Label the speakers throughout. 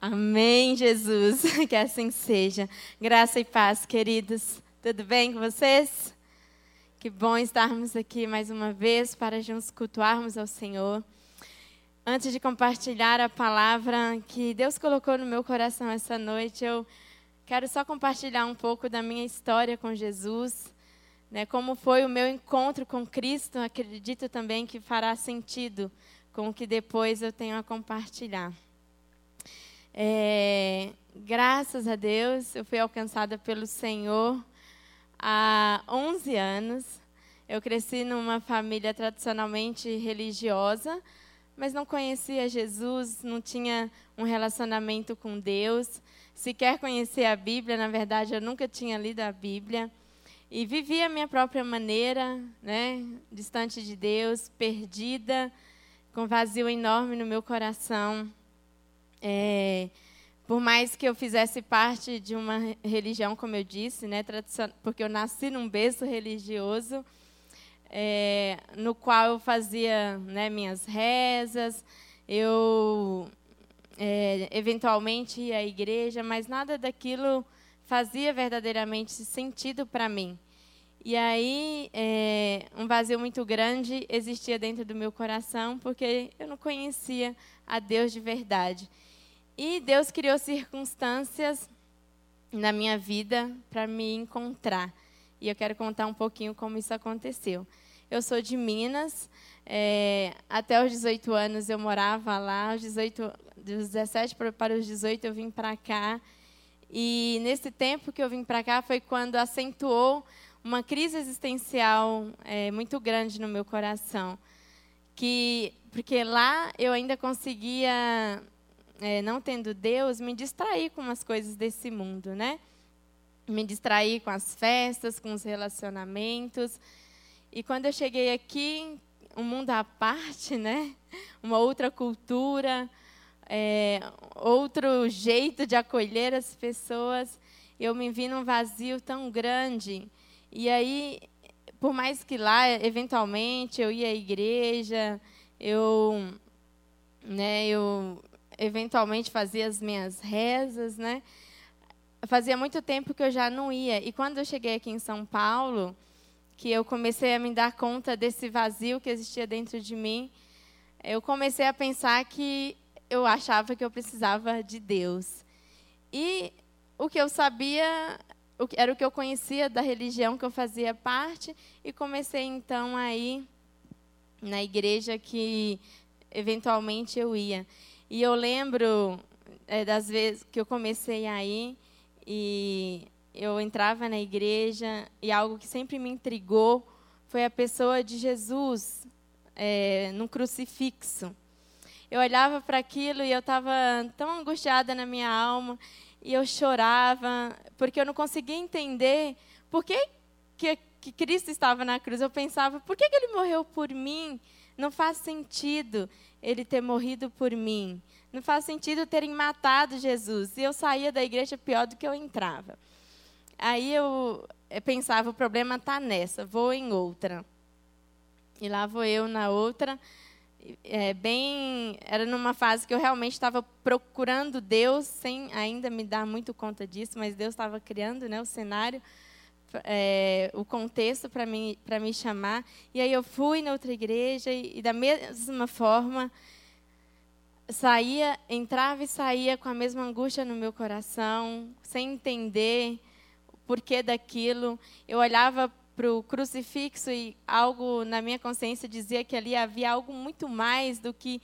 Speaker 1: Amém, Jesus. Que assim seja. Graça e paz, queridos. Tudo bem com vocês? Que bom estarmos aqui mais uma vez para juntos cultuarmos ao Senhor. Antes de compartilhar a palavra que Deus colocou no meu coração essa noite, eu quero só compartilhar um pouco da minha história com Jesus, né? Como foi o meu encontro com Cristo. Acredito também que fará sentido com o que depois eu tenho a compartilhar. É, graças a Deus, eu fui alcançada pelo Senhor há 11 anos. Eu cresci numa família tradicionalmente religiosa, mas não conhecia Jesus, não tinha um relacionamento com Deus, sequer conhecia a Bíblia, na verdade, eu nunca tinha lido a Bíblia. E vivia a minha própria maneira, né, distante de Deus, perdida, com vazio enorme no meu coração. É, por mais que eu fizesse parte de uma religião, como eu disse, né, porque eu nasci num berço religioso, é, no qual eu fazia né, minhas rezas, eu é, eventualmente ia à igreja, mas nada daquilo fazia verdadeiramente sentido para mim. E aí, é, um vazio muito grande existia dentro do meu coração, porque eu não conhecia a Deus de verdade. E Deus criou circunstâncias na minha vida para me encontrar. E eu quero contar um pouquinho como isso aconteceu. Eu sou de Minas. É, até os 18 anos eu morava lá. Aos 18, dos 17 para os 18 eu vim para cá. E nesse tempo que eu vim para cá foi quando acentuou uma crise existencial é, muito grande no meu coração. Que, porque lá eu ainda conseguia é, não tendo Deus, me distrair com as coisas desse mundo, né? Me distrair com as festas, com os relacionamentos. E quando eu cheguei aqui, um mundo à parte, né? Uma outra cultura, é, outro jeito de acolher as pessoas. Eu me vi num vazio tão grande. E aí, por mais que lá, eventualmente, eu ia à igreja, eu, né, eu eventualmente fazia as minhas rezas, né? Fazia muito tempo que eu já não ia. E quando eu cheguei aqui em São Paulo, que eu comecei a me dar conta desse vazio que existia dentro de mim, eu comecei a pensar que eu achava que eu precisava de Deus. E o que eu sabia era o que eu conhecia da religião que eu fazia parte e comecei então a ir na igreja que eventualmente eu ia. E eu lembro é, das vezes que eu comecei a ir e eu entrava na igreja e algo que sempre me intrigou foi a pessoa de Jesus é, no crucifixo. Eu olhava para aquilo e eu estava tão angustiada na minha alma e eu chorava porque eu não conseguia entender por que, que, que Cristo estava na cruz. Eu pensava, por que, que ele morreu por mim? Não faz sentido ele ter morrido por mim. Não faz sentido terem matado Jesus. E eu saía da igreja pior do que eu entrava. Aí eu pensava, o problema está nessa, vou em outra. E lá vou eu na outra. É, bem, era numa fase que eu realmente estava procurando Deus, sem ainda me dar muito conta disso, mas Deus estava criando né, o cenário, é, o contexto para me, me chamar. E aí eu fui na outra igreja e, e da mesma forma saía, entrava e saía com a mesma angústia no meu coração, sem entender o porquê daquilo. Eu olhava para o crucifixo e algo na minha consciência dizia que ali havia algo muito mais do que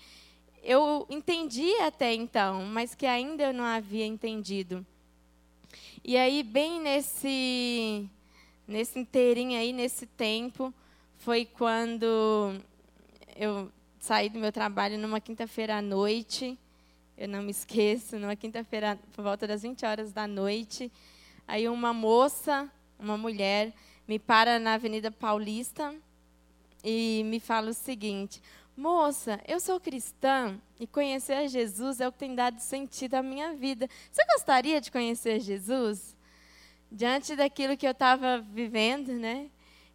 Speaker 1: eu entendia até então, mas que ainda eu não havia entendido. E aí, bem nesse, nesse inteirinho aí, nesse tempo, foi quando eu saí do meu trabalho numa quinta-feira à noite. Eu não me esqueço, numa quinta-feira, por volta das 20 horas da noite. Aí uma moça, uma mulher, me para na Avenida Paulista e me fala o seguinte: Moça, eu sou cristã e conhecer Jesus é o que tem dado sentido à minha vida. Você gostaria de conhecer Jesus? Diante daquilo que eu estava vivendo, né?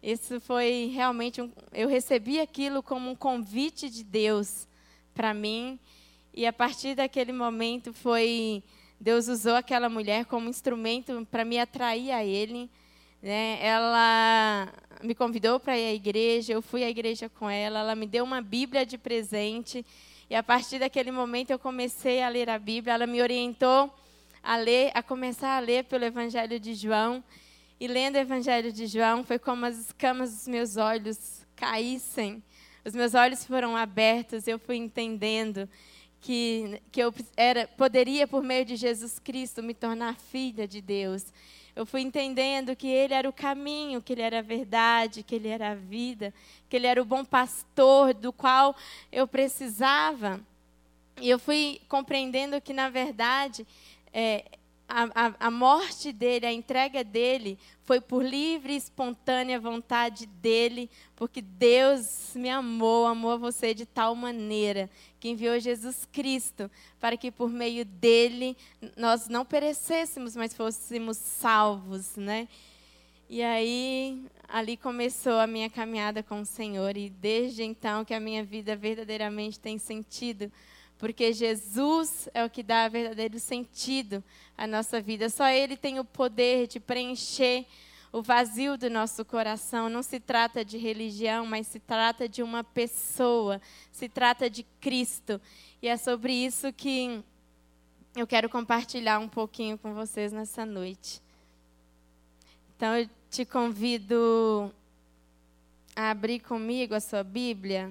Speaker 1: Isso foi realmente um, eu recebi aquilo como um convite de Deus para mim E a partir daquele momento foi Deus usou aquela mulher como instrumento para me atrair a Ele. Né? Ela me convidou para ir à igreja, eu fui à igreja com ela, ela me deu uma Bíblia de presente. E a partir daquele momento eu comecei a ler a Bíblia. Ela me orientou a ler, a começar a ler pelo Evangelho de João. E lendo o Evangelho de João, foi como as escamas dos meus olhos caíssem. Os meus olhos foram abertos, eu fui entendendo que, que eu era, poderia, por meio de Jesus Cristo, me tornar filha de Deus. Eu fui entendendo que Ele era o caminho, que Ele era a verdade, que Ele era a vida, que Ele era o bom pastor do qual eu precisava. E eu fui compreendendo que, na verdade, é, a, a, morte dele, a entrega dele, foi por livre e espontânea vontade dele, porque Deus me amou, amou você de tal maneira que enviou Jesus Cristo para que por meio dele nós não perecêssemos, mas fôssemos salvos, né? E aí ali começou a minha caminhada com o Senhor e desde então que a minha vida verdadeiramente tem sentido porque Jesus é o que dá verdadeiro sentido à nossa vida. Só Ele tem o poder de preencher o vazio do nosso coração. Não se trata de religião, mas se trata de uma pessoa, se trata de Cristo. E é sobre isso que eu quero compartilhar um pouquinho com vocês nessa noite. Então eu te convido a abrir comigo a sua Bíblia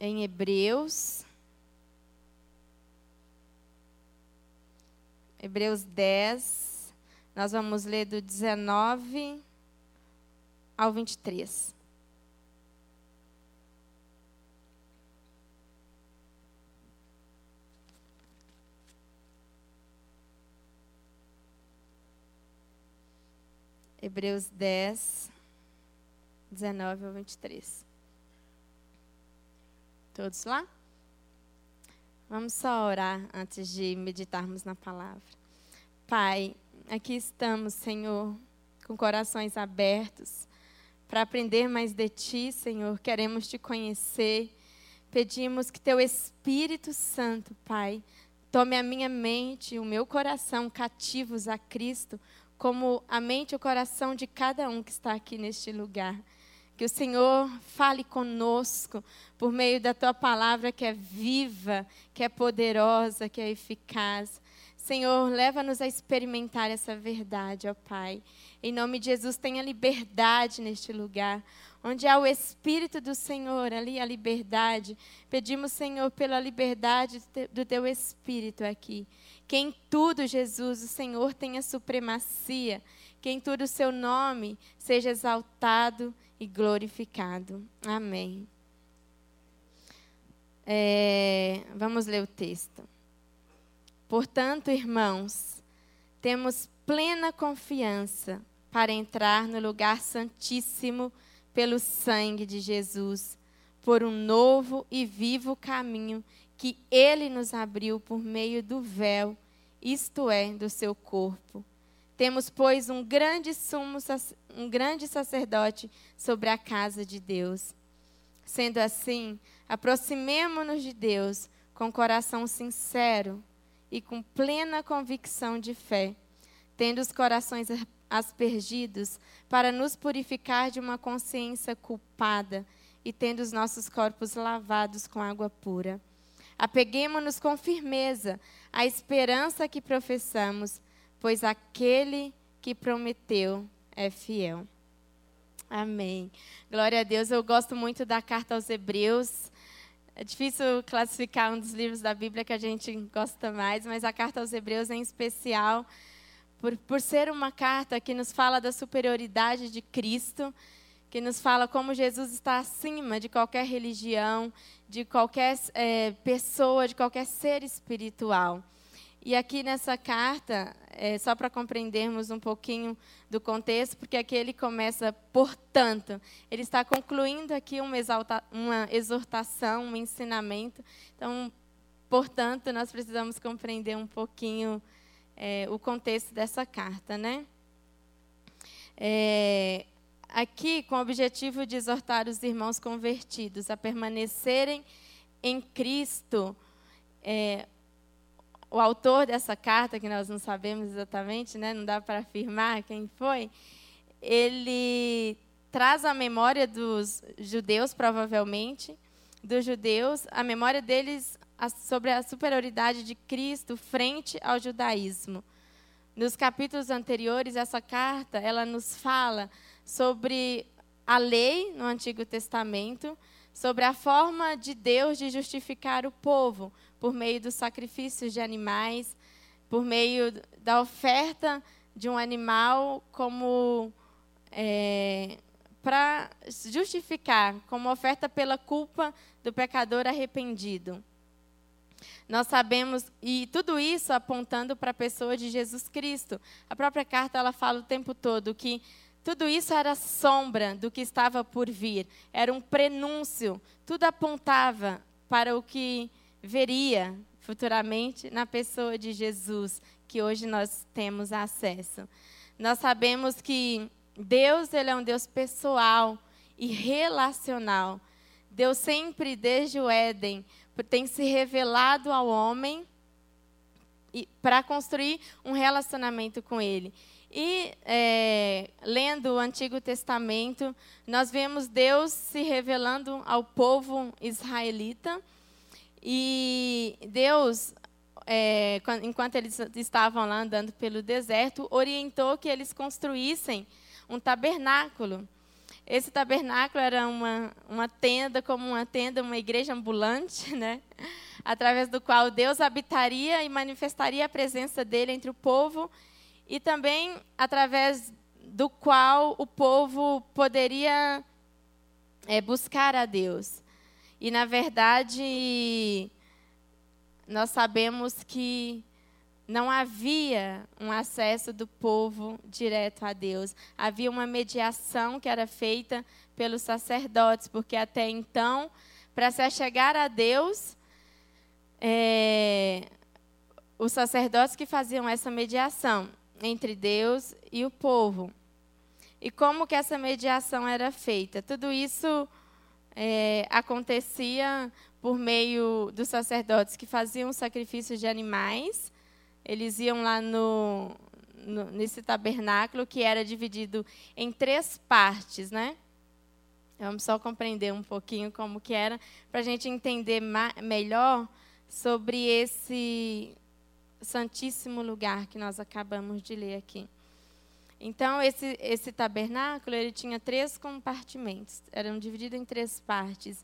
Speaker 1: em Hebreus. Hebreus 10. Nós vamos ler do 19 ao 23. Hebreus 10, 19 ao 23. Todos lá? Vamos só orar antes de meditarmos na palavra. Pai, aqui estamos, Senhor, com corações abertos para aprender mais de Ti, Senhor. Queremos Te conhecer. Pedimos que Teu Espírito Santo, Pai, tome a minha mente e o meu coração cativos a Cristo, como a mente e o coração de cada um que está aqui neste lugar. Que o Senhor fale conosco por meio da tua palavra que é viva, que é poderosa, que é eficaz. Senhor, leva-nos a experimentar essa verdade, ó Pai. Em nome de Jesus, tenha liberdade neste lugar. Onde há o Espírito do Senhor, ali a liberdade. Pedimos, Senhor, pela liberdade do teu Espírito aqui. Que em tudo, Jesus, o Senhor tenha supremacia. Que em tudo o seu nome seja exaltado e glorificado. Amém. É, vamos ler o texto. Portanto, irmãos, temos plena confiança para entrar no lugar santíssimo pelo sangue de Jesus, por um novo e vivo caminho que ele nos abriu por meio do véu, isto é, do seu corpo temos, pois, um grande sumo, um grande sacerdote sobre a casa de Deus. Sendo assim, aproximemo-nos de Deus com coração sincero e com plena convicção de fé, tendo os corações aspergidos para nos purificar de uma consciência culpada e tendo os nossos corpos lavados com água pura. Apeguemo-nos com firmeza à esperança que professamos pois aquele que prometeu é fiel. Amém. Glória a Deus. Eu gosto muito da carta aos Hebreus. É difícil classificar um dos livros da Bíblia que a gente gosta mais, mas a carta aos Hebreus, em especial, por, por ser uma carta que nos fala da superioridade de Cristo, que nos fala como Jesus está acima de qualquer religião, de qualquer é, pessoa, de qualquer ser espiritual. E aqui nessa carta, é, só para compreendermos um pouquinho do contexto, porque aqui ele começa, portanto, ele está concluindo aqui uma, exalta, uma exortação, um ensinamento. Então, portanto, nós precisamos compreender um pouquinho é, o contexto dessa carta, né? É, aqui com o objetivo de exortar os irmãos convertidos a permanecerem em Cristo. É, o autor dessa carta, que nós não sabemos exatamente, né, não dá para afirmar quem foi, ele traz a memória dos judeus, provavelmente, dos judeus, a memória deles sobre a superioridade de Cristo frente ao judaísmo. Nos capítulos anteriores, essa carta, ela nos fala sobre a lei no Antigo Testamento, sobre a forma de Deus de justificar o povo por meio dos sacrifícios de animais, por meio da oferta de um animal como é, para justificar, como oferta pela culpa do pecador arrependido. Nós sabemos, e tudo isso apontando para a pessoa de Jesus Cristo. A própria carta ela fala o tempo todo que tudo isso era sombra do que estava por vir, era um prenúncio, tudo apontava para o que veria futuramente na pessoa de Jesus, que hoje nós temos acesso. Nós sabemos que Deus ele é um Deus pessoal e relacional. Deus sempre, desde o Éden, tem se revelado ao homem para construir um relacionamento com Ele. E é, lendo o Antigo Testamento, nós vemos Deus se revelando ao povo israelita. E Deus, é, enquanto eles estavam lá andando pelo deserto, orientou que eles construíssem um tabernáculo. Esse tabernáculo era uma, uma tenda, como uma tenda, uma igreja ambulante, né? através do qual Deus habitaria e manifestaria a presença dele entre o povo, e também através do qual o povo poderia é, buscar a Deus. E, na verdade, nós sabemos que não havia um acesso do povo direto a Deus. Havia uma mediação que era feita pelos sacerdotes, porque até então, para se achegar a Deus, é, os sacerdotes que faziam essa mediação entre Deus e o povo. E como que essa mediação era feita? Tudo isso é, acontecia por meio dos sacerdotes que faziam sacrifícios de animais eles iam lá no, no, nesse tabernáculo que era dividido em três partes, né? Vamos só compreender um pouquinho como que era, para a gente entender melhor sobre esse santíssimo lugar que nós acabamos de ler aqui. Então, esse, esse tabernáculo, ele tinha três compartimentos, eram divididos em três partes.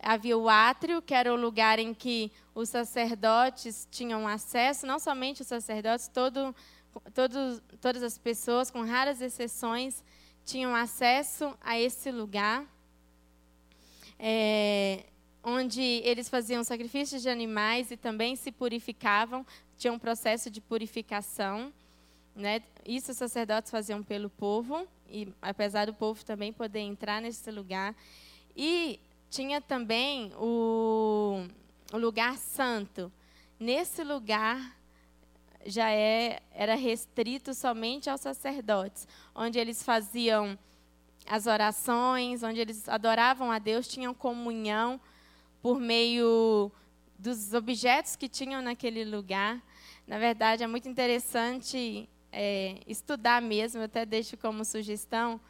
Speaker 1: Havia o átrio, que era o lugar em que os sacerdotes tinham acesso, não somente os sacerdotes, todo, todo, todas as pessoas, com raras exceções, tinham acesso a esse lugar, é, onde eles faziam sacrifícios de animais e também se purificavam, tinha um processo de purificação. Né? Isso os sacerdotes faziam pelo povo, e apesar do povo também poder entrar nesse lugar. E tinha também o, o lugar santo. Nesse lugar já é, era restrito somente aos sacerdotes, onde eles faziam as orações, onde eles adoravam a Deus, tinham comunhão por meio dos objetos que tinham naquele lugar. Na verdade, é muito interessante é, estudar mesmo, até deixo como sugestão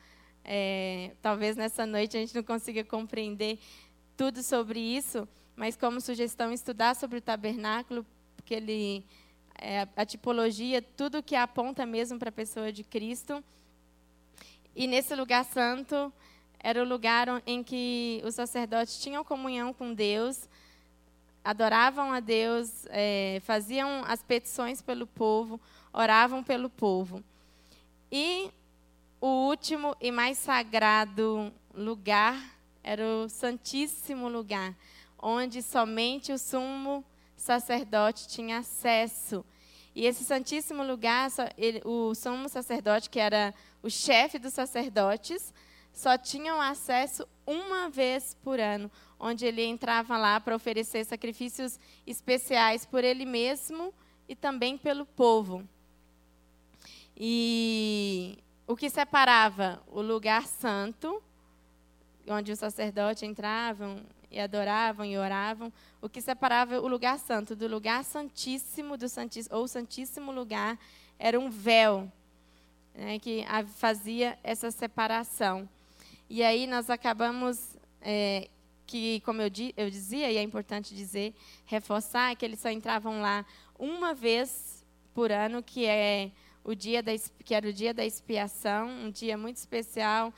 Speaker 1: é, talvez nessa noite a gente não consiga compreender tudo sobre isso, mas como sugestão estudar sobre o tabernáculo, porque ele é, a tipologia, tudo que aponta mesmo para a pessoa de Cristo. E nesse lugar santo era o lugar em que os sacerdotes tinham comunhão com Deus, adoravam a Deus, é, faziam as petições pelo povo, oravam pelo povo. E o último e mais sagrado lugar era o Santíssimo Lugar, onde somente o sumo sacerdote tinha acesso. E esse Santíssimo Lugar, o sumo sacerdote, que era o chefe dos sacerdotes, só tinham acesso uma vez por ano, onde ele entrava lá para oferecer sacrifícios especiais por ele mesmo e também pelo povo. E o que separava o lugar santo, onde os sacerdotes entravam e adoravam e oravam, o que separava o lugar santo do lugar santíssimo do santíssimo, ou santíssimo lugar era um véu né, que fazia essa separação. E aí nós acabamos é, que, como eu, eu dizia, e é importante dizer, reforçar, que eles só entravam lá uma vez por ano, que é o dia da, que era o dia da expiação, um dia muito especial,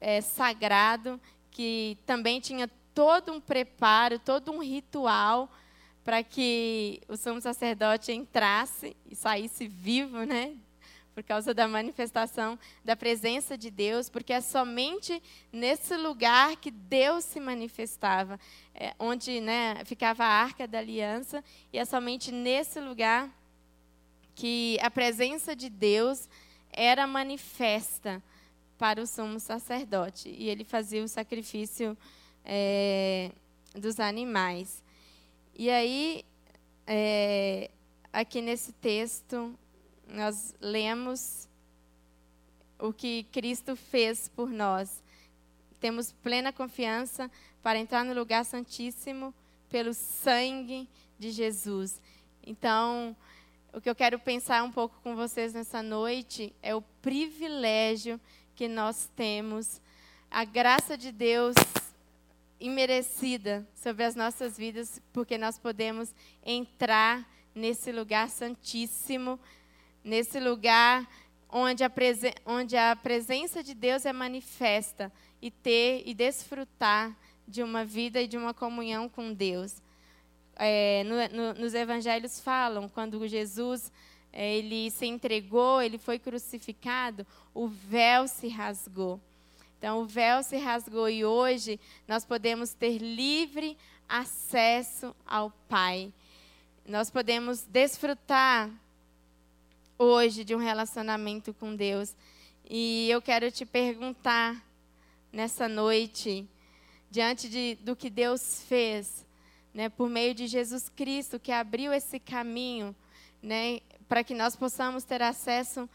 Speaker 1: é, sagrado, que também tinha todo um preparo, todo um ritual para que o sumo sacerdote entrasse e saísse vivo, né? Por causa da manifestação da presença de Deus, porque é somente nesse lugar que Deus se manifestava, é, onde né, ficava a arca da aliança, e é somente nesse lugar que a presença de Deus era manifesta para o sumo sacerdote. E ele fazia o sacrifício é, dos animais. E aí, é, aqui nesse texto, nós lemos o que Cristo fez por nós. Temos plena confiança para entrar no lugar santíssimo pelo sangue de Jesus. Então, o que eu quero pensar um pouco com vocês nessa noite é o privilégio que nós temos, a graça de Deus imerecida sobre as nossas vidas, porque nós podemos entrar nesse lugar santíssimo, nesse lugar onde a, onde a presença de Deus é manifesta e ter e desfrutar de uma vida e de uma comunhão com Deus é, no, no, nos evangelhos falam, quando Jesus é, ele se entregou, ele foi crucificado, o véu se rasgou. Então, o véu se rasgou e hoje nós podemos ter livre acesso ao Pai. Nós podemos desfrutar hoje de um relacionamento com Deus. E eu quero te perguntar nessa noite, diante de, do que Deus fez, né, por meio de Jesus Cristo, que abriu esse caminho né, para que nós possamos ter acesso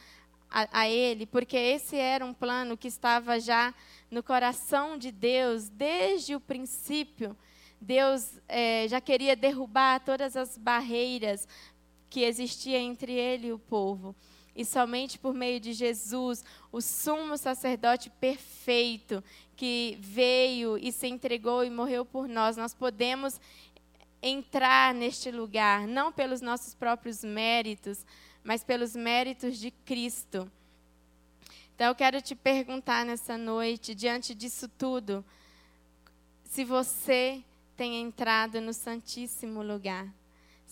Speaker 1: a, a, Ele, porque esse era um plano que estava já no coração de Deus desde o princípio. Deus é, já queria derrubar todas as barreiras que existiam entre Ele e o povo. E somente por meio de Jesus, o sumo sacerdote perfeito, que veio e se entregou e morreu por nós, nós podemos entrar neste lugar, não pelos nossos próprios méritos, mas pelos méritos de Cristo. Então eu quero te perguntar nessa noite, diante disso tudo, se você tem entrado no Santíssimo lugar,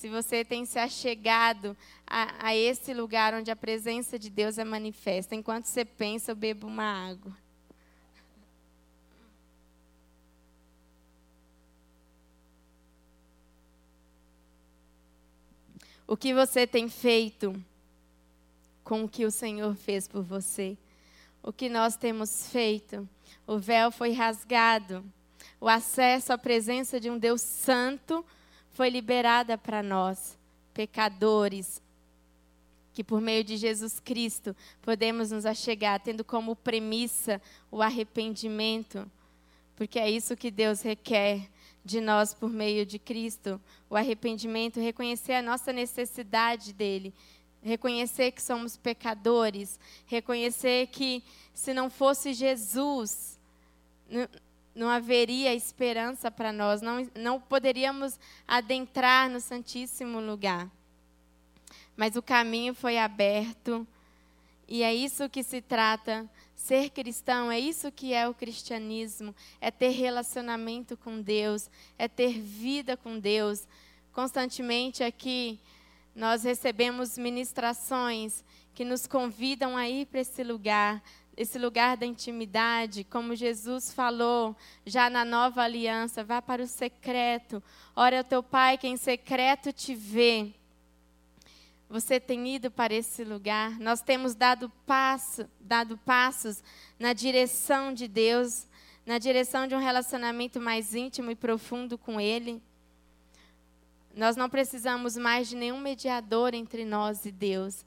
Speaker 1: se você tem se achegado a, a esse lugar onde a presença de Deus é manifesta. Enquanto você pensa, eu bebo uma água. O que você tem feito com o que o Senhor fez por você? O que nós temos feito? O véu foi rasgado. O acesso à presença de um Deus santo foi liberada para nós, pecadores, que por meio de Jesus Cristo podemos nos achegar, tendo como premissa o arrependimento, porque é isso que Deus requer de nós por meio de Cristo, o arrependimento, reconhecer a nossa necessidade dele, reconhecer que somos pecadores, reconhecer que se não fosse Jesus, não, haveria esperança para nós, não, não poderíamos adentrar no Santíssimo Lugar. Mas o caminho foi aberto, e é isso que se trata Ser cristão é isso que é o cristianismo, é ter relacionamento com Deus, é ter vida com Deus. Constantemente aqui nós recebemos ministrações que nos convidam a ir para esse lugar, esse lugar da intimidade, como Jesus falou já na nova aliança, vá para o secreto, ora ao teu Pai que em secreto te vê. Você tem ido para esse lugar? Nós temos dado passo, dado passos na direção de Deus, na direção de um relacionamento mais íntimo e profundo com Ele. Nós não precisamos mais de nenhum mediador entre nós e Deus,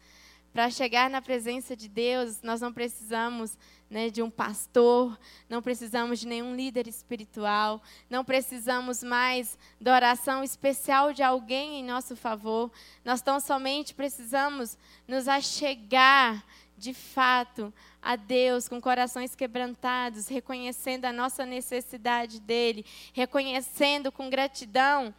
Speaker 1: Para chegar na presença de Deus, nós não precisamos né, de um pastor, não precisamos de nenhum líder espiritual, não precisamos mais da oração especial de alguém em nosso favor. Nós tão somente precisamos nos achegar de fato a Deus com corações quebrantados, reconhecendo a nossa necessidade dele, reconhecendo com gratidão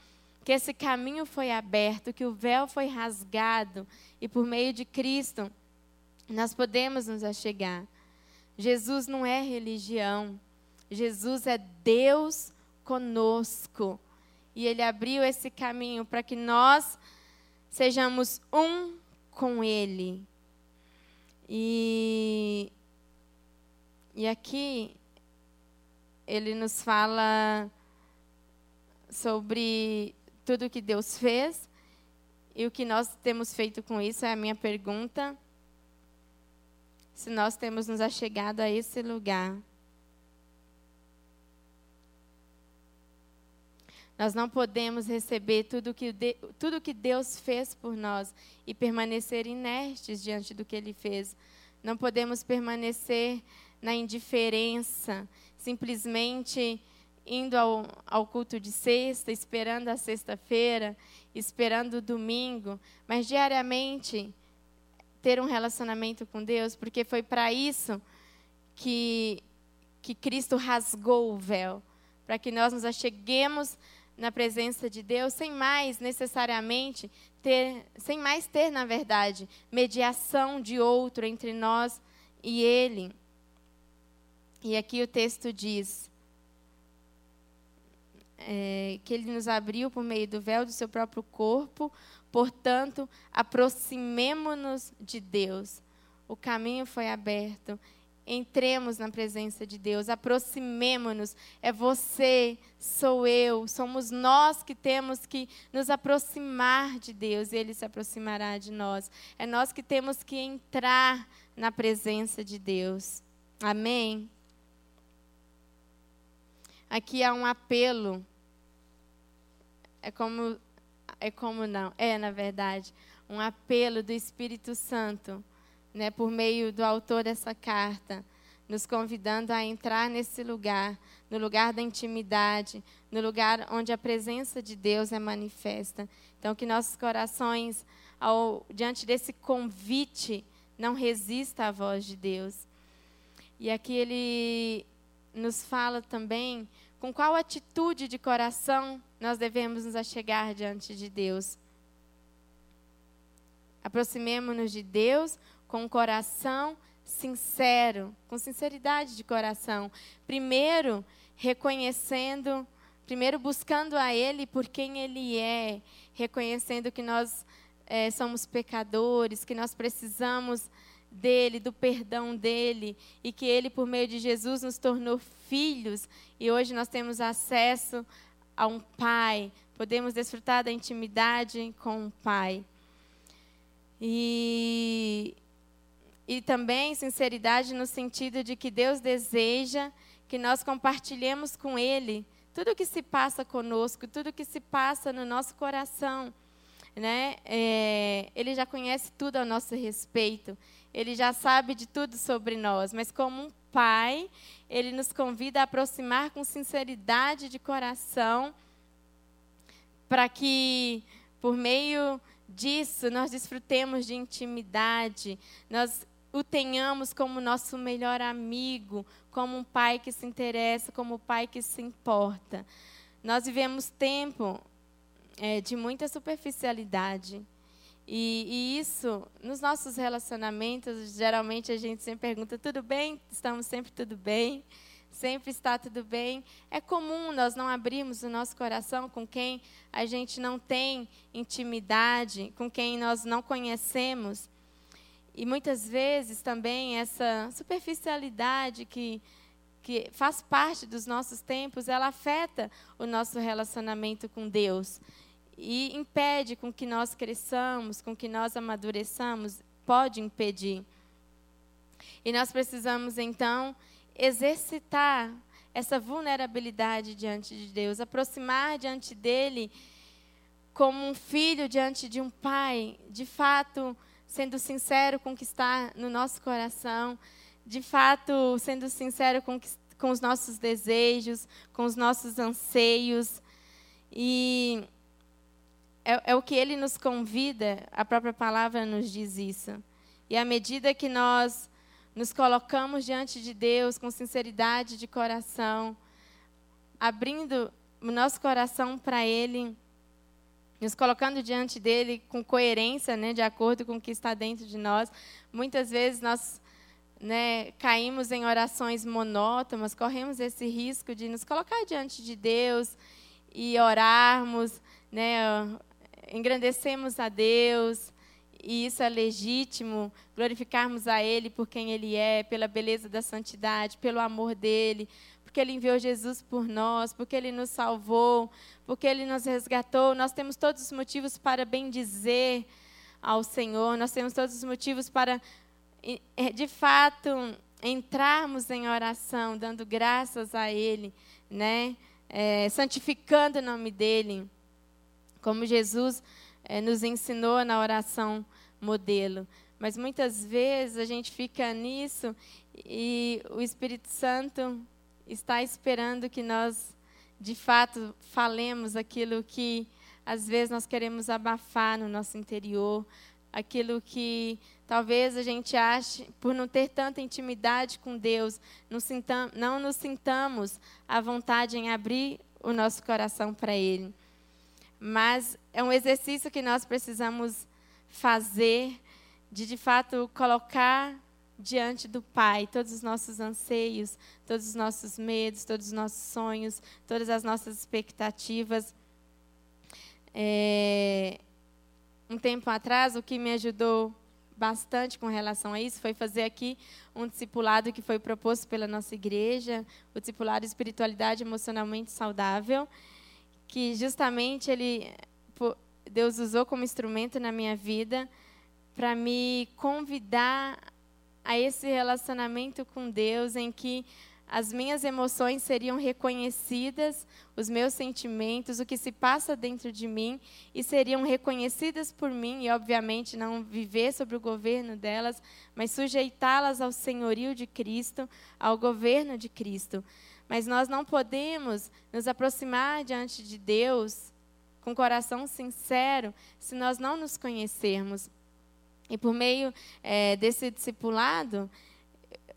Speaker 1: que esse caminho foi aberto, que o véu foi rasgado e por meio de Cristo nós podemos nos achegar. Jesus não é religião, Jesus é Deus conosco. E Ele abriu esse caminho para que nós sejamos um com Ele. E, e aqui ele nos fala sobre tudo que Deus fez e o que nós temos feito com isso é a minha pergunta. Se nós temos nos achegado a esse lugar. Nós não podemos receber tudo que, de, tudo que Deus fez por nós e permanecer inertes diante do que Ele fez. Não podemos permanecer na indiferença, simplesmente indo ao, ao culto de sexta, esperando a sexta-feira, esperando o domingo, mas diariamente ter um relacionamento com Deus, porque foi para isso que, que Cristo rasgou o véu, para que nós nos acheguemos na presença de Deus sem mais necessariamente ter, sem mais ter, na verdade, mediação de outro entre nós e Ele. E aqui o texto diz: é, que ele nos abriu por meio do véu do seu próprio corpo, portanto, aproximemo-nos de Deus. O caminho foi aberto. Entremos na presença de Deus, aproximemo-nos. É você, sou eu, somos nós que temos que nos aproximar de Deus e Ele se aproximará de nós. É nós que temos que entrar na presença de Deus. Amém? Aqui há um apelo. É como é como não, é na verdade, um apelo do Espírito Santo, né, por meio do autor dessa carta, nos convidando a entrar nesse lugar, no lugar da intimidade, no lugar onde a presença de Deus é manifesta. Então que nossos corações ao diante desse convite não resista à voz de Deus. E aqui ele nos fala também com qual atitude de coração nós devemos nos achegar diante de Deus. Aproximemo-nos de Deus com um coração sincero, com sinceridade de coração. Primeiro, reconhecendo, primeiro buscando a Ele por quem Ele é, reconhecendo que nós é, somos pecadores, que nós precisamos dele, do perdão dele, e que ele, por meio de Jesus, nos tornou filhos, e hoje nós temos acesso a um pai, podemos desfrutar da intimidade com o pai. E, e também sinceridade no sentido de que Deus deseja que nós compartilhemos com Ele tudo o que se passa conosco, tudo o que se passa no nosso coração. Né? É, ele já conhece tudo a nosso respeito ele já sabe de tudo sobre nós, mas como um pai, ele nos convida a aproximar com sinceridade de coração, para que, por meio disso, nós desfrutemos de intimidade, nós o tenhamos como nosso melhor amigo, como um pai que se interessa, como um pai que se importa. Nós vivemos tempo é, de muita superficialidade. E, e, isso, nos nossos relacionamentos, geralmente a gente sempre pergunta: tudo bem? Estamos sempre tudo bem? Sempre está tudo bem? É comum nós não abrirmos o nosso coração com quem a gente não tem intimidade, com quem nós não conhecemos. E muitas vezes também essa superficialidade que, que faz parte dos nossos tempos, ela afeta o nosso relacionamento com Deus e impede com que nós cresçamos, com que nós amadureçamos, pode impedir. E nós precisamos então exercitar essa vulnerabilidade diante de Deus, aproximar diante dele como um filho diante de um pai, de fato, sendo sincero com o que está no nosso coração, de fato, sendo sincero com, com os nossos desejos, com os nossos anseios. E é, é o que ele nos convida, a própria palavra nos diz isso. E à medida que nós nos colocamos diante de Deus com sinceridade de coração, abrindo o nosso coração para Ele, nos colocando diante dele com coerência, né, de acordo com o que está dentro de nós. Muitas vezes nós né, caímos em orações monótonas, corremos esse risco de nos colocar diante de Deus e orarmos, né, engrandecemos a Deus, e isso é legítimo, glorificarmos a Ele por quem Ele é, pela beleza da santidade, pelo amor dEle, porque Ele enviou Jesus por nós, porque Ele nos salvou, porque Ele nos resgatou. Nós temos todos os motivos para bendizer ao Senhor, nós temos todos os motivos para, de fato, entrarmos em oração, dando graças a Ele, né? É, santificando o nome dEle, como Jesus é, nos ensinou na oração modelo. Mas muitas vezes a gente fica nisso e o Espírito Santo está esperando que nós, de fato, falemos aquilo que às vezes nós queremos abafar no nosso interior, aquilo que talvez a gente ache, por não ter tanta intimidade com Deus, não, sintam, não nos sintamos à vontade em abrir o nosso coração para Ele. Mas é um exercício que nós precisamos fazer, de de fato colocar diante do Pai todos os nossos anseios, todos os nossos medos, todos os nossos sonhos, todas as nossas expectativas. É, um tempo atrás, o que me ajudou bastante com relação a isso foi fazer aqui um discipulado que foi proposto pela nossa igreja, o discipulado Espiritualidade Emocionalmente Saudável, que justamente ele Deus usou como instrumento na minha vida para me convidar a esse relacionamento com Deus em que as minhas emoções seriam reconhecidas, os meus sentimentos, o que se passa dentro de mim, e seriam reconhecidas por mim, e obviamente não viver sobre o governo delas, mas sujeitá-las ao senhorio de Cristo, ao governo de Cristo. Mas nós não podemos nos aproximar diante de Deus com coração sincero se nós não nos conhecermos. E por meio é, desse discipulado,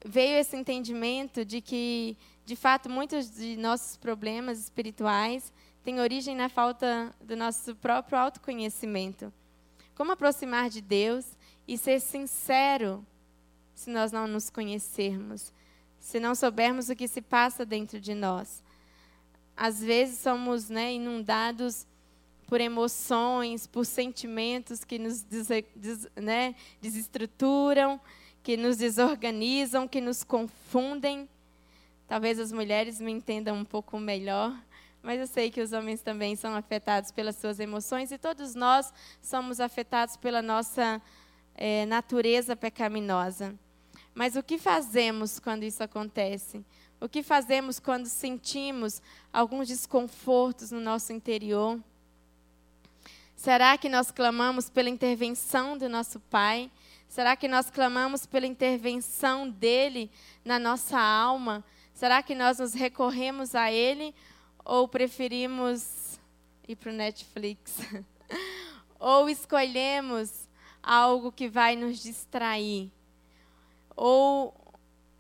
Speaker 1: veio esse entendimento de que, de fato, muitos de nossos problemas espirituais têm origem na falta do nosso próprio autoconhecimento. Como aproximar de Deus e ser sincero se nós não nos conhecermos, se não soubermos o que se passa dentro de nós? Às vezes somos né, inundados por emoções, por sentimentos que nos des, des, né, desestruturam, que nos desorganizam, que nos confundem. Talvez as mulheres me entendam um pouco melhor, mas eu sei que os homens também são afetados pelas suas emoções e todos nós somos afetados pela nossa é, natureza pecaminosa. Mas o que fazemos quando isso acontece? O que fazemos quando sentimos alguns desconfortos no nosso interior? Será que nós clamamos pela intervenção do nosso Pai? Será que nós clamamos pela intervenção dele na nossa alma? Será que nós nos recorremos a ele ou preferimos ir para o Netflix? ou escolhemos algo que vai nos distrair? Ou,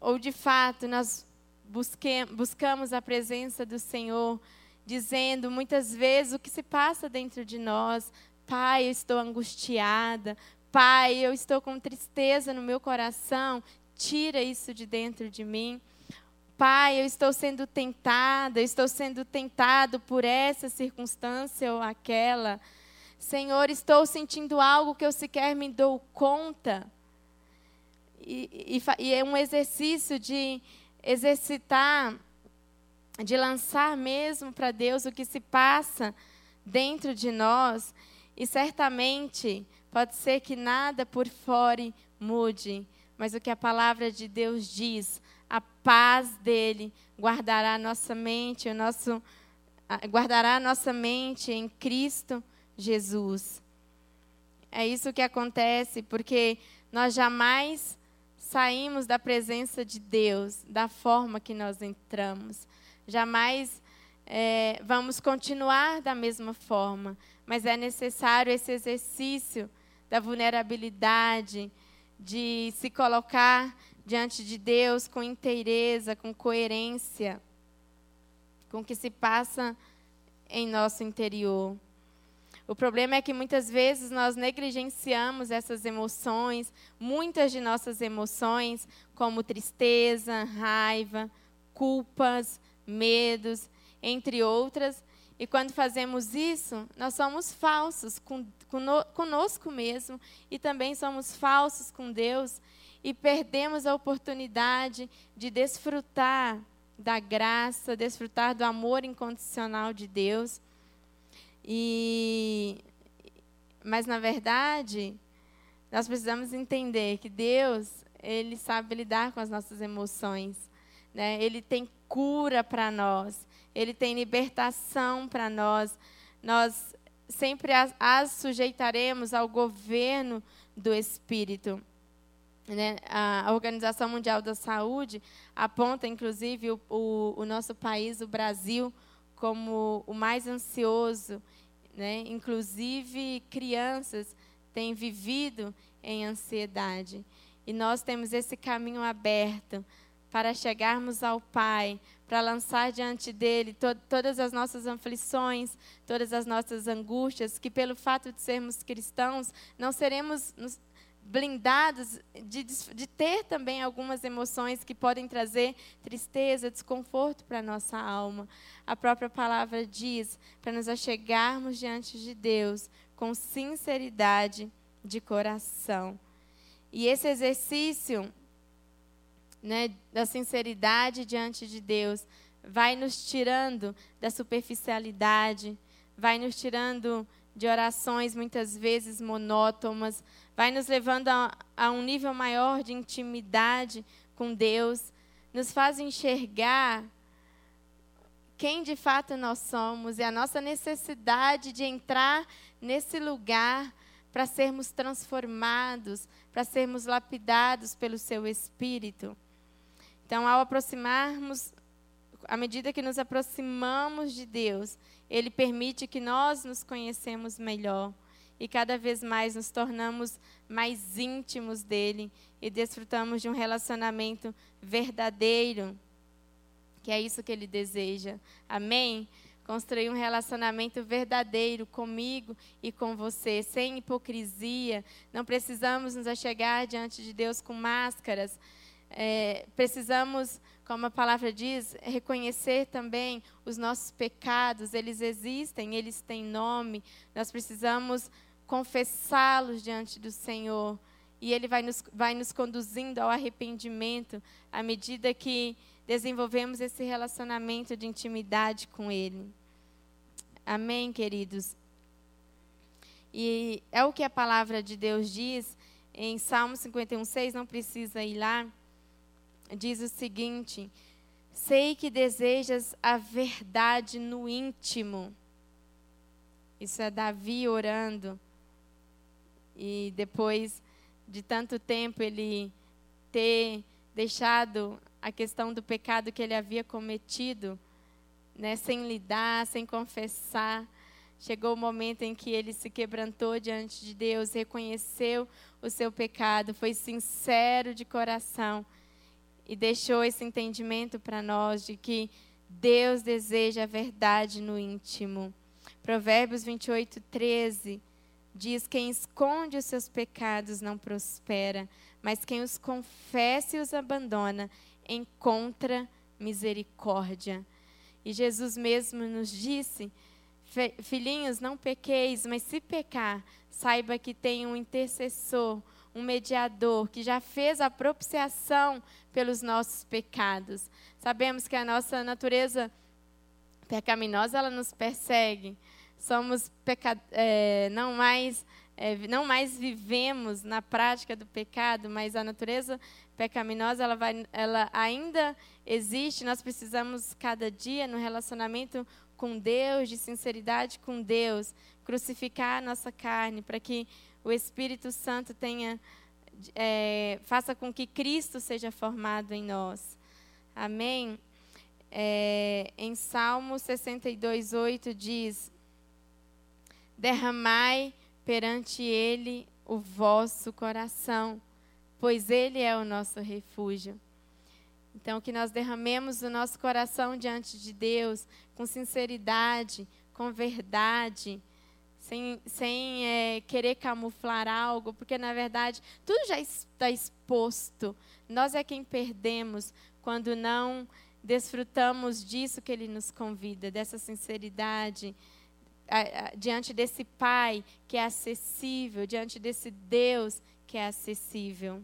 Speaker 1: ou de fato nós busque, buscamos a presença do Senhor dizendo muitas vezes o que se passa dentro de nós. Pai, eu estou angustiada. Pai, eu estou com tristeza no meu coração. Tira isso de dentro de mim. Pai, eu estou sendo tentada, estou sendo tentado por essa circunstância ou aquela. Senhor, estou sentindo algo que eu sequer me dou conta. E, e, e é um exercício de exercitar de lançar mesmo para Deus o que se passa dentro de nós, e certamente pode ser que nada por fora mude, mas o que a palavra de Deus diz, a paz dele guardará nossa mente, o nosso guardará a nossa mente em Cristo Jesus. É isso que acontece, porque nós jamais saímos da presença de Deus da forma que nós entramos. Jamais é, vamos continuar da mesma forma, mas é necessário esse exercício da vulnerabilidade, de se colocar diante de Deus com inteireza, com coerência, com o que se passa em nosso interior. O problema é que muitas vezes nós negligenciamos essas emoções, muitas de nossas emoções, como tristeza, raiva, culpas, medos, entre outras. E quando fazemos isso, nós somos falsos conosco mesmo e também somos falsos com Deus e perdemos a oportunidade de desfrutar da graça, desfrutar do amor incondicional de Deus. E mas na verdade, nós precisamos entender que Deus, ele sabe lidar com as nossas emoções, né? Ele tem cura para nós, ele tem libertação para nós. Nós sempre as, as, sujeitaremos ao governo do Espírito. Né? A Organização Mundial da Saúde aponta, inclusive, o, o, o nosso país, o Brasil, como o mais ansioso. Né? Inclusive, crianças têm vivido em ansiedade. E nós temos esse caminho aberto para chegarmos ao Pai, para lançar diante dele to todas as nossas aflições, todas as nossas angústias, que pelo fato de sermos cristãos, não seremos blindados de, de ter também algumas emoções que podem trazer tristeza, desconforto para a nossa alma. A própria palavra diz para nos achegarmos diante de Deus com sinceridade de coração. E esse exercício né, da sinceridade diante de Deus vai nos tirando da superficialidade, vai nos tirando de orações muitas vezes monótonas, vai nos levando a, a um nível maior de intimidade com Deus, nos faz enxergar quem de fato nós somos e a nossa necessidade de entrar nesse lugar para sermos transformados, para sermos lapidados pelo seu Espírito. Então, ao aproximarmos, à medida que nos aproximamos de Deus, Ele permite que nós nos conhecemos melhor e cada vez mais nos tornamos mais íntimos dele e desfrutamos de um relacionamento verdadeiro, que é isso que ele deseja. Amém? Construir um relacionamento verdadeiro comigo e com você, sem hipocrisia. Não precisamos nos achegar diante de Deus com máscaras. É, precisamos, como a palavra diz, reconhecer também os nossos pecados. Eles existem, eles têm nome. Nós precisamos confessá-los diante do Senhor. E Ele vai nos, vai nos conduzindo ao arrependimento à medida que desenvolvemos esse relacionamento de intimidade com Ele. Amém, queridos? E é o que a palavra de Deus diz em Salmo 51, 6, não precisa ir lá. Diz o seguinte: Sei que desejas a verdade no íntimo. Isso é Davi orando e depois de tanto tempo ele ter deixado a questão do pecado que ele havia cometido, né, sem lidar, sem confessar, chegou o momento em que ele se quebrantou diante de Deus, reconheceu o seu pecado, foi sincero de coração e deixou esse entendimento para nós de que Deus deseja a verdade no íntimo. Provérbios 28, 13 diz: Quem esconde os seus pecados não prospera, mas quem os confessa e os abandona encontra misericórdia. E Jesus mesmo nos disse: Filhinhos, não pequeis, mas se pecar, saiba que tem um intercessor, um mediador que já fez a propiciação pelos nossos pecados. Sabemos que a nossa natureza pecaminosa ela nos persegue, somos. É, não mais é, não mais vivemos na prática do pecado, mas a natureza pecaminosa ela, vai, ela ainda existe. Nós precisamos cada dia no relacionamento com Deus, de sinceridade com Deus, crucificar a nossa carne para que o Espírito Santo tenha, é, faça com que Cristo seja formado em nós. Amém? É, em Salmo 62, 8 diz: Derramai perante Ele o vosso coração, pois Ele é o nosso refúgio. Então, que nós derramemos o nosso coração diante de Deus com sinceridade, com verdade, sem, sem é, querer camuflar algo, porque na verdade tudo já está exposto. Nós é quem perdemos quando não desfrutamos disso que Ele nos convida, dessa sinceridade, diante desse Pai que é acessível, diante desse Deus que é acessível.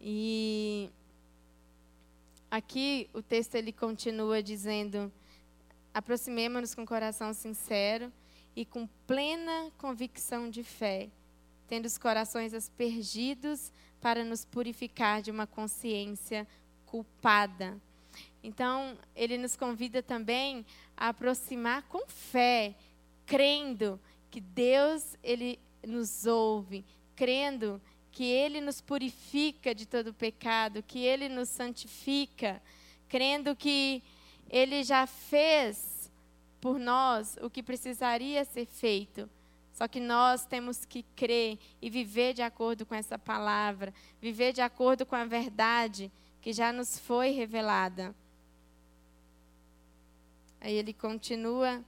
Speaker 1: E aqui o texto ele continua dizendo: aproximemo-nos com coração sincero e com plena convicção de fé, tendo os corações aspergidos para nos purificar de uma consciência culpada. Então, ele nos convida também a aproximar com fé, crendo que Deus ele nos ouve, crendo que ele nos purifica de todo pecado, que ele nos santifica, crendo que ele já fez por nós o que precisaria ser feito. Só que nós temos que crer e viver de acordo com essa palavra, viver de acordo com a verdade que já nos foi revelada. Aí ele continua: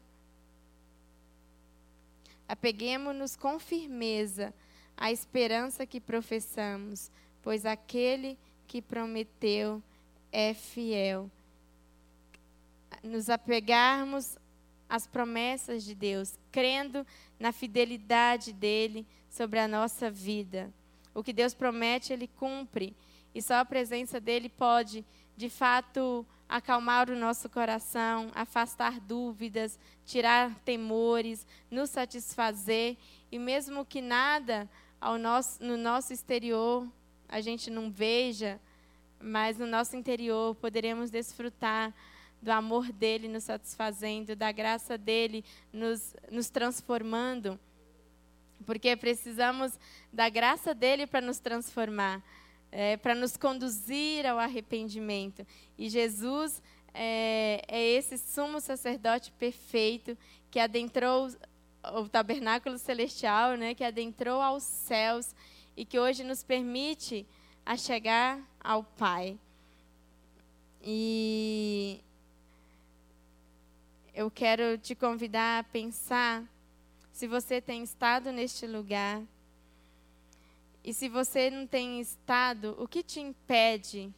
Speaker 1: Apeguemos-nos com firmeza à esperança que professamos, pois aquele que prometeu é fiel nos apegarmos às promessas de Deus, crendo na fidelidade dele sobre a nossa vida. O que Deus promete, ele cumpre. E só a presença dele pode, de fato, acalmar o nosso coração, afastar dúvidas, tirar temores, nos satisfazer. E mesmo que nada nosso, no nosso exterior a gente não veja, mas no nosso interior poderemos desfrutar do amor dele nos satisfazendo, da graça dele nos, nos transformando. Porque precisamos da graça dele para nos transformar, é, para nos conduzir ao arrependimento. E Jesus é, é esse sumo sacerdote perfeito que adentrou o tabernáculo celestial, né, que adentrou aos céus e que hoje nos permite a chegar ao Pai. E eu quero te convidar a pensar se você tem estado neste lugar. E se você não tem estado, o que te impede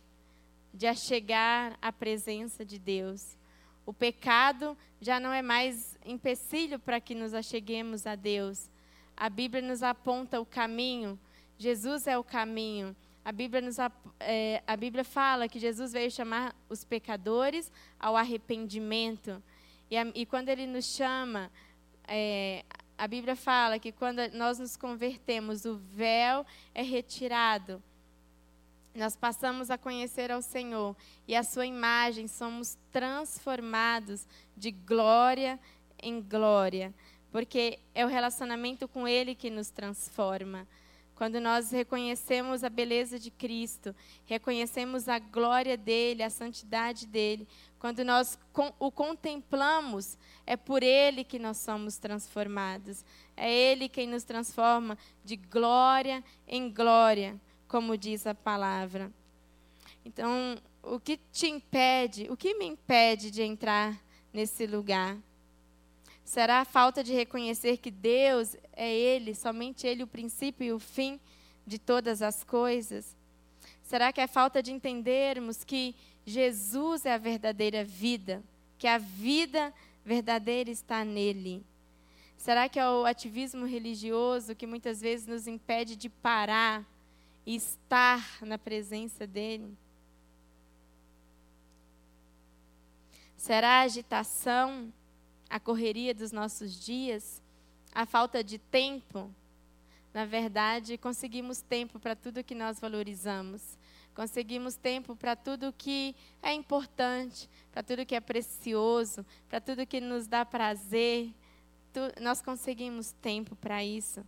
Speaker 1: de chegar à presença de Deus? O pecado já não é mais empecilho para que nos acheguemos a Deus. A Bíblia nos aponta o caminho. Jesus é o caminho. A Bíblia, nos, é, a Bíblia fala que Jesus veio chamar os pecadores ao arrependimento. E, a, e quando ele nos chama, é, a Bíblia fala que quando nós nos convertemos, o véu é retirado. Nós passamos a conhecer ao Senhor e a sua imagem, somos transformados de glória em glória, porque é o relacionamento com Ele que nos transforma. Quando nós reconhecemos a beleza de Cristo, reconhecemos a glória dele, a santidade dele, quando nós o contemplamos, é por ele que nós somos transformados. É ele quem nos transforma de glória em glória, como diz a palavra. Então, o que te impede, o que me impede de entrar nesse lugar? Será a falta de reconhecer que Deus é Ele, somente Ele, o princípio e o fim de todas as coisas? Será que é falta de entendermos que Jesus é a verdadeira vida, que a vida verdadeira está nele? Será que é o ativismo religioso que muitas vezes nos impede de parar e estar na presença dele? Será a agitação a correria dos nossos dias, a falta de tempo, na verdade, conseguimos tempo para tudo que nós valorizamos. Conseguimos tempo para tudo que é importante, para tudo que é precioso, para tudo que nos dá prazer. tu, nós conseguimos tempo para isso.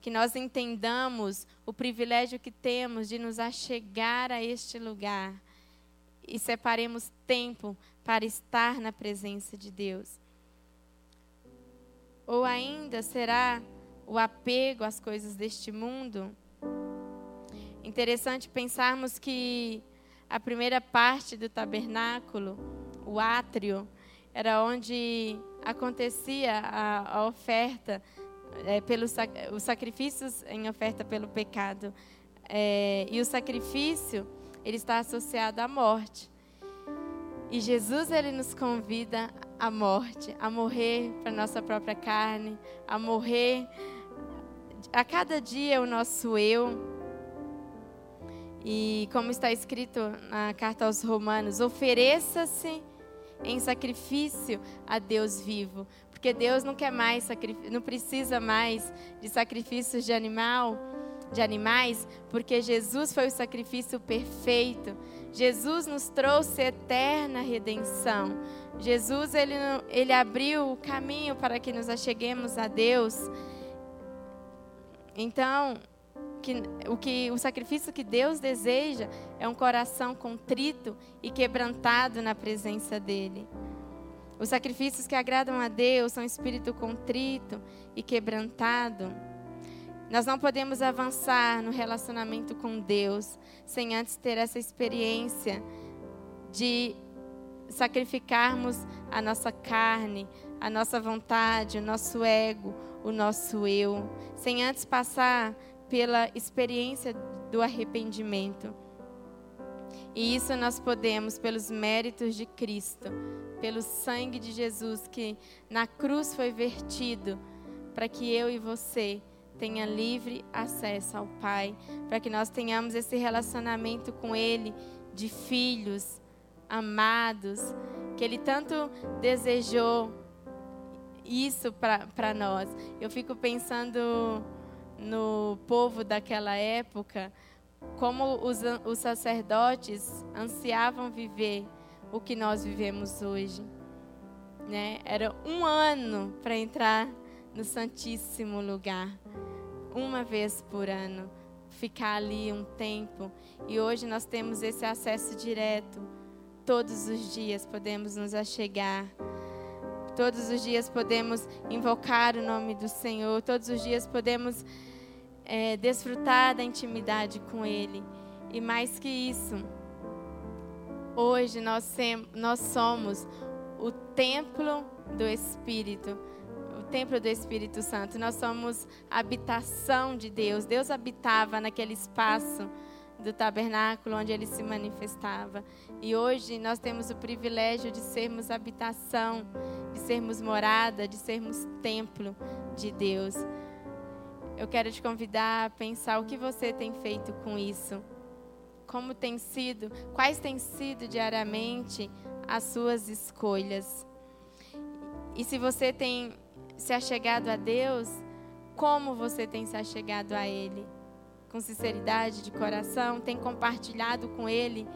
Speaker 1: Que nós entendamos o privilégio que temos de nos achegar a este lugar e separemos tempo para estar na presença de Deus. Ou ainda será o apego às coisas deste mundo? Interessante pensarmos que a primeira parte do tabernáculo, o átrio, era onde acontecia a, a oferta, é, pelos, os sacrifícios em oferta pelo pecado. É, e o sacrifício, ele está associado à morte. E Jesus, ele nos convida à morte, a morrer para nossa própria carne, a morrer a cada dia o nosso eu. E como está escrito na carta aos Romanos, ofereça-se em sacrifício a Deus vivo, porque Deus não quer mais não precisa mais de sacrifícios de animal, de animais, porque Jesus foi o sacrifício perfeito. Jesus nos trouxe eterna redenção. Jesus ele, ele abriu o caminho para que nos acheguemos a Deus. Então, que, o, que, o sacrifício que Deus deseja é um coração contrito e quebrantado na presença dEle. Os sacrifícios que agradam a Deus são espírito contrito e quebrantado. Nós não podemos avançar no relacionamento com Deus sem antes ter essa experiência de sacrificarmos a nossa carne, a nossa vontade, o nosso ego, o nosso eu, sem antes passar pela experiência do arrependimento. E isso nós podemos pelos méritos de Cristo, pelo sangue de Jesus que na cruz foi vertido, para que eu e você tenha livre acesso ao Pai, para que nós tenhamos esse relacionamento com Ele de filhos amados, que Ele tanto desejou isso para nós. Eu fico pensando no povo daquela época, como os, os sacerdotes ansiavam viver o que nós vivemos hoje. Né? Era um ano para entrar no Santíssimo Lugar, uma vez por ano, ficar ali um tempo. E hoje nós temos esse acesso direto. Todos os dias podemos nos achegar. Todos os dias podemos invocar o nome do Senhor. Todos os dias podemos é, desfrutar da intimidade com Ele. E mais que isso, hoje nós, nós somos o templo do Espírito, templo do Espírito Santo. Nós somos a habitação de Deus. Deus habitava naquele espaço do tabernáculo onde ele se manifestava. E hoje nós temos o privilégio de sermos habitação, de sermos morada, de sermos templo de Deus eu quero te convidar a pensar o que você tem feito com isso. Como tem sido, quais têm sido diariamente as suas escolhas. E se você tem se achegado a Deus, como você tem se achegado a Ele? Com sinceridade de coração, tem compartilhado com Ele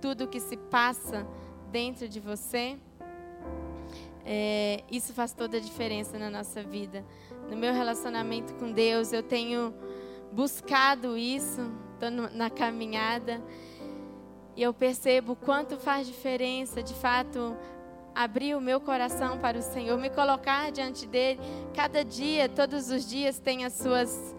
Speaker 1: tudo o que se passa dentro de você? É, isso faz toda a diferença na nossa vida no meu relacionamento com Deus, eu tenho buscado isso, estou na caminhada, e eu percebo quanto faz diferença, de fato, abrir o meu coração para o Senhor, me colocar diante dele. Cada dia, todos os dias, tem as suas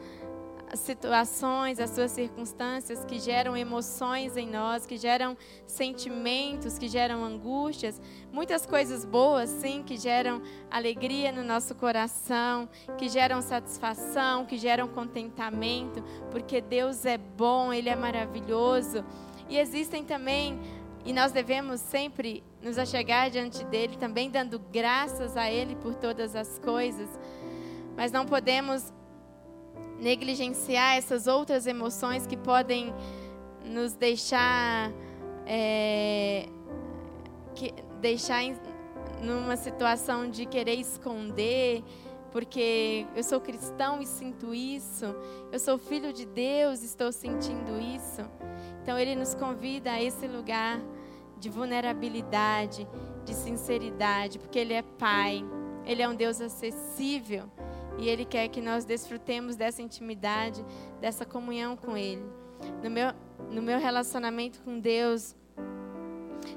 Speaker 1: situações, as suas circunstâncias que geram emoções em nós, que geram sentimentos, que geram angústias, muitas coisas boas, sim, que geram alegria no nosso coração, que geram satisfação, que geram contentamento, porque Deus é bom, Ele é maravilhoso. E existem também, e nós devemos sempre nos achegar diante dele, também dando graças a Ele por todas as coisas. Mas não podemos negligenciar essas outras emoções que podem nos deixar é, que, deixar em, numa situação de querer esconder, porque eu sou cristão e sinto isso, eu sou filho de Deus, estou sentindo isso. Então ele nos convida a esse lugar de vulnerabilidade, de sinceridade, porque ele é pai, Ele é um Deus acessível e Ele quer que nós desfrutemos dessa intimidade, dessa comunhão com Ele. No meu, no meu relacionamento com Deus,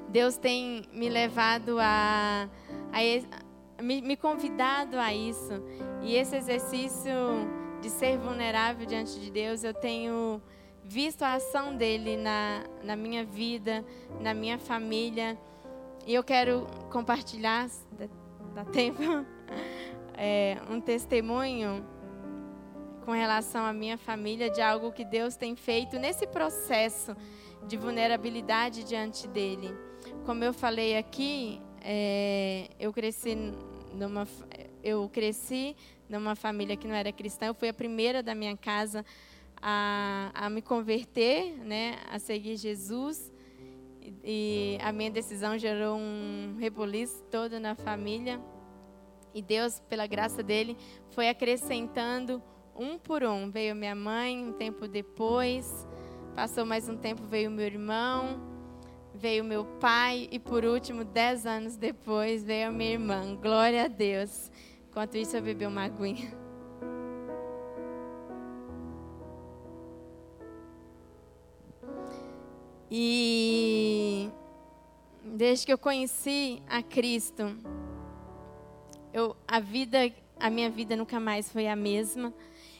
Speaker 1: Deus tem me levado a, a me, me convidado a isso. E esse exercício de ser vulnerável diante de Deus, eu tenho visto a ação dele na, na minha vida, na minha família. E eu quero compartilhar, dá tempo, é, um testemunho com relação à minha família de algo que Deus tem feito nesse processo de vulnerabilidade diante dele. Como eu falei aqui, é, eu cresci numa eu cresci numa família que não era cristã. Eu fui a primeira da minha casa a, a me converter, né, a seguir Jesus. E, a minha decisão gerou um reboliço todo na família. E Deus, pela graça dele, foi acrescentando um por um. Veio minha mãe um tempo depois, passou mais um tempo, veio meu irmão, veio meu pai e por último, dez anos depois, veio a minha irmã. Glória a Deus. Enquanto isso, eu bebi uma aguinha. E desde que eu conheci a Cristo, eu, a vida, a minha vida nunca mais foi a mesma.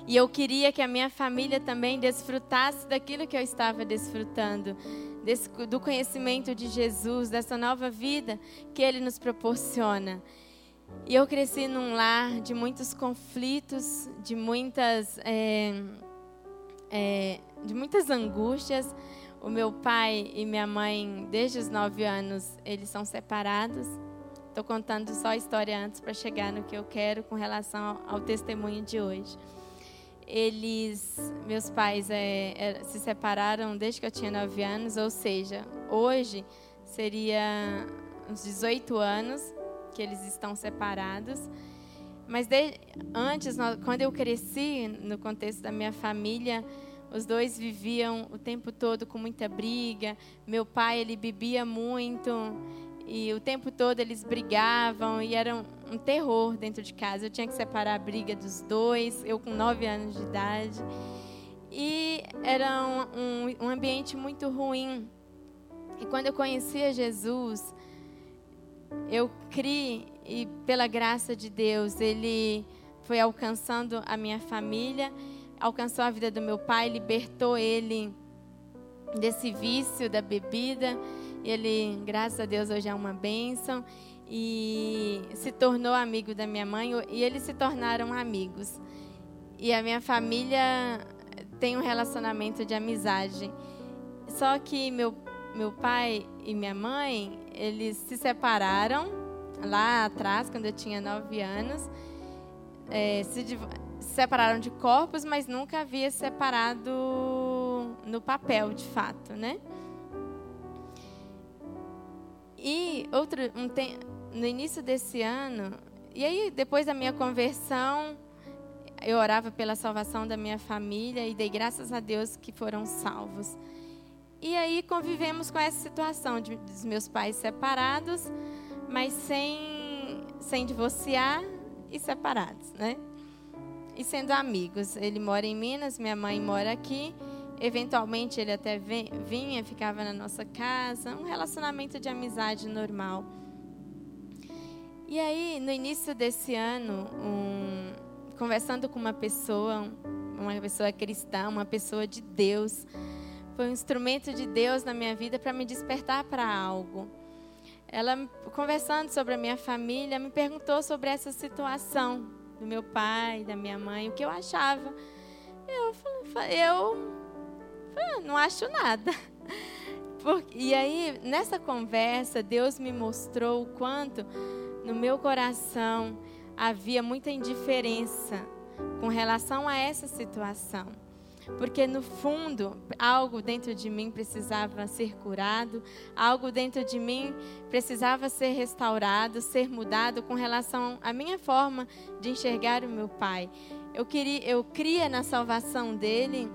Speaker 1: E eu queria que a minha família também desfrutasse daquilo que eu estava desfrutando, desse, do conhecimento de Jesus, dessa nova vida que Ele nos proporciona. E eu cresci num lar de muitos conflitos, de muitas, é, é, de muitas angústias. O meu pai e minha mãe, desde os nove anos, eles são separados. Estou contando só a história antes para chegar no que eu quero com relação ao, testemunho de hoje. Eles, meus pais, é, é, se separaram desde que eu tinha nove anos, ou seja, hoje seria uns 18 anos que eles estão separados. Mas de, antes, quando eu cresci, no contexto da minha família, os dois viviam o tempo todo com muita briga. Meu pai, ele bebia muito. E o tempo todo eles brigavam e era um, um terror dentro de casa. Eu tinha que separar a briga dos dois, eu com nove anos de idade. E era um, um, um ambiente muito ruim. E quando eu conhecia Jesus, eu criei e pela graça de Deus, ele foi alcançando a minha família, alcançou a vida do meu pai, libertou ele desse vício da bebida. Ele, graças a Deus, hoje é uma bênção e se tornou amigo da minha mãe e eles se tornaram amigos. E a minha família tem um relacionamento de amizade. Só que meu meu pai e minha mãe, eles se separaram lá atrás, quando eu tinha nove anos. É, se, separaram de corpos, mas nunca havia separado no papel, de fato, né? E outro, um no início desse ano, e aí depois da minha conversão, eu orava pela salvação da minha família e dei graças a Deus que foram salvos. E aí convivemos com essa situação de, dos meus pais separados, mas sem, sem divorciar e separados, né? E sendo amigos. Ele mora em Minas, minha mãe mora aqui. Eventualmente ele até vinha, ficava na nossa casa. Um relacionamento de amizade normal. E aí, no início desse ano, um, conversando com uma pessoa, uma pessoa cristã, uma pessoa de Deus, foi um instrumento de Deus na minha vida para me despertar para algo. Ela, conversando sobre a minha família, me perguntou sobre essa situação do meu pai, da minha mãe, o que eu achava. Eu falei, eu falei, não acho nada. Porque, e aí, nessa conversa, Deus me mostrou o quanto no meu coração havia muita indiferença com relação a essa situação porque no fundo algo dentro de mim precisava ser curado, algo dentro de mim precisava ser restaurado, ser mudado com relação à minha forma de enxergar o meu pai. Eu queria, eu cria na salvação dele,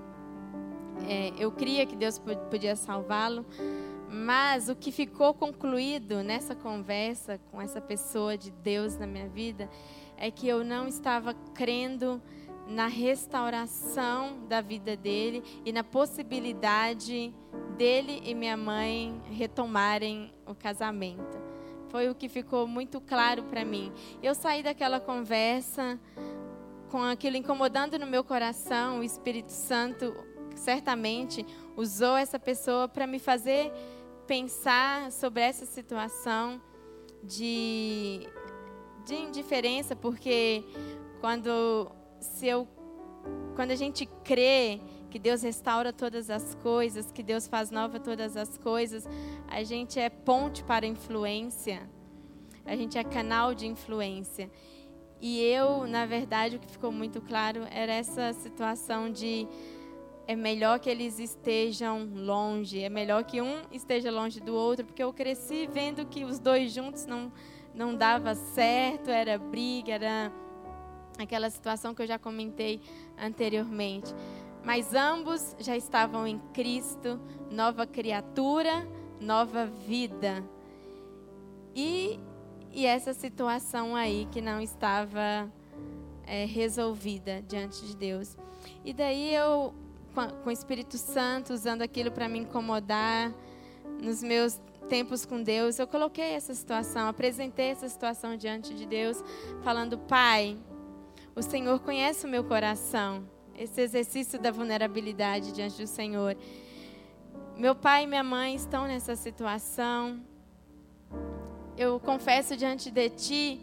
Speaker 1: é, eu cria que Deus podia salvá-lo, Mas o que ficou concluído nessa conversa com essa pessoa de Deus na minha vida é que eu não estava crendo na restauração da vida dele e na possibilidade dele e minha mãe retomarem o casamento. Foi o que ficou muito claro para mim. Eu saí daquela conversa com aquilo incomodando no meu coração. O Espírito Santo certamente usou essa pessoa para me fazer pensar sobre essa situação de, de indiferença, porque quando se eu quando a gente crê que Deus restaura todas as coisas, que Deus faz nova todas as coisas, a gente é ponte para influência. A gente é canal de influência. E eu, na verdade, o que ficou muito claro era essa situação de é melhor que eles estejam longe, é melhor que um esteja longe do outro, porque eu cresci vendo que os dois juntos não não dava certo, era briga, era aquela situação que eu já comentei anteriormente. Mas ambos já estavam em Cristo, nova criatura, nova vida. E, e essa situação aí que não estava é, resolvida diante de Deus. E daí eu, com o Espírito Santo, usando aquilo para me incomodar, nos meus tempos com Deus, eu coloquei essa situação, apresentei essa situação diante de Deus, falando: Pai, o Senhor conhece o meu coração. Esse exercício da vulnerabilidade diante do Senhor. Meu pai e minha mãe estão nessa situação. Eu confesso diante de ti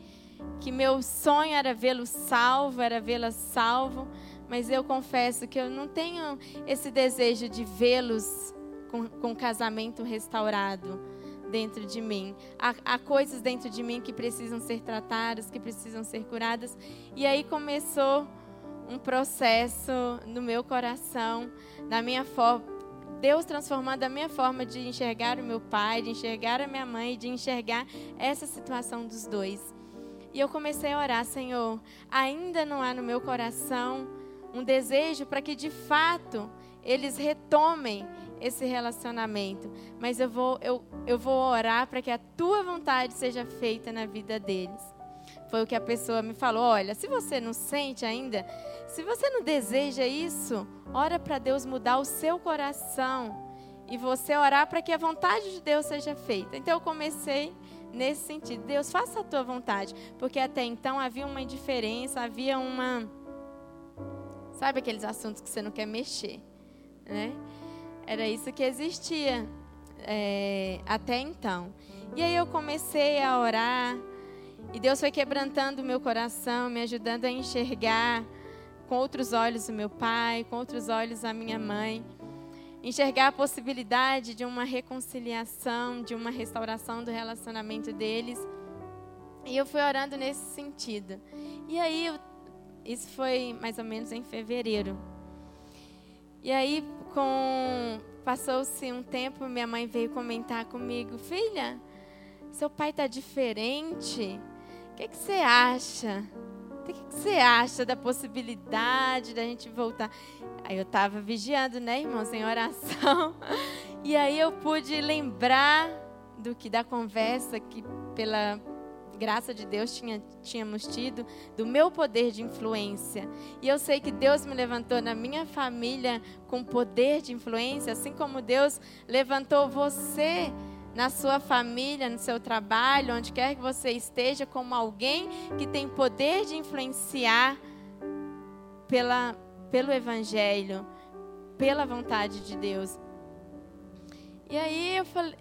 Speaker 1: que meu sonho era vê-lo salvo, era vê-la salvo, mas eu confesso que eu não tenho esse desejo de vê-los com, com casamento restaurado dentro de mim. Há, há, coisas dentro de mim que precisam ser tratadas, que precisam ser curadas. E aí começou um processo no meu coração, na minha forma. Deus transformando a minha forma de enxergar o meu pai, de enxergar a minha mãe, de enxergar essa situação dos dois. E eu comecei a orar, Senhor, ainda não há no meu coração um desejo para que de fato eles retomem esse relacionamento, mas eu vou, eu, eu vou orar para que a tua vontade seja feita na vida deles. Foi o que a pessoa me falou. Olha, se você não sente ainda, se você não deseja isso, ora para Deus mudar o seu coração e você orar para que a vontade de Deus seja feita. Então eu comecei nesse sentido. Deus, faça a tua vontade, porque até então havia uma indiferença, havia uma sabe aqueles assuntos que você não quer mexer, né? Era isso que existia é, até então. E aí eu comecei a orar. E Deus foi quebrantando o meu coração, me ajudando a enxergar com outros olhos o meu pai, com outros olhos a minha mãe. Enxergar a possibilidade de uma reconciliação, de uma restauração do relacionamento deles. E eu fui orando nesse sentido. E aí, isso foi mais ou menos em fevereiro. E aí, com passou-se um tempo, minha mãe veio comentar comigo, filha, seu pai está diferente. O que, que você acha? O que, que você acha da possibilidade da gente voltar? Aí eu estava vigiando, né, irmãos, em oração. E aí eu pude lembrar do que da conversa que pela graça de Deus tinha, tínhamos tido, do meu poder de influência. E eu sei que Deus me levantou na minha família com poder de influência, assim como Deus levantou você na sua família, no seu trabalho, onde quer que você esteja, como alguém que tem poder de influenciar pela, pelo Evangelho, pela vontade de Deus. E aí eu falei,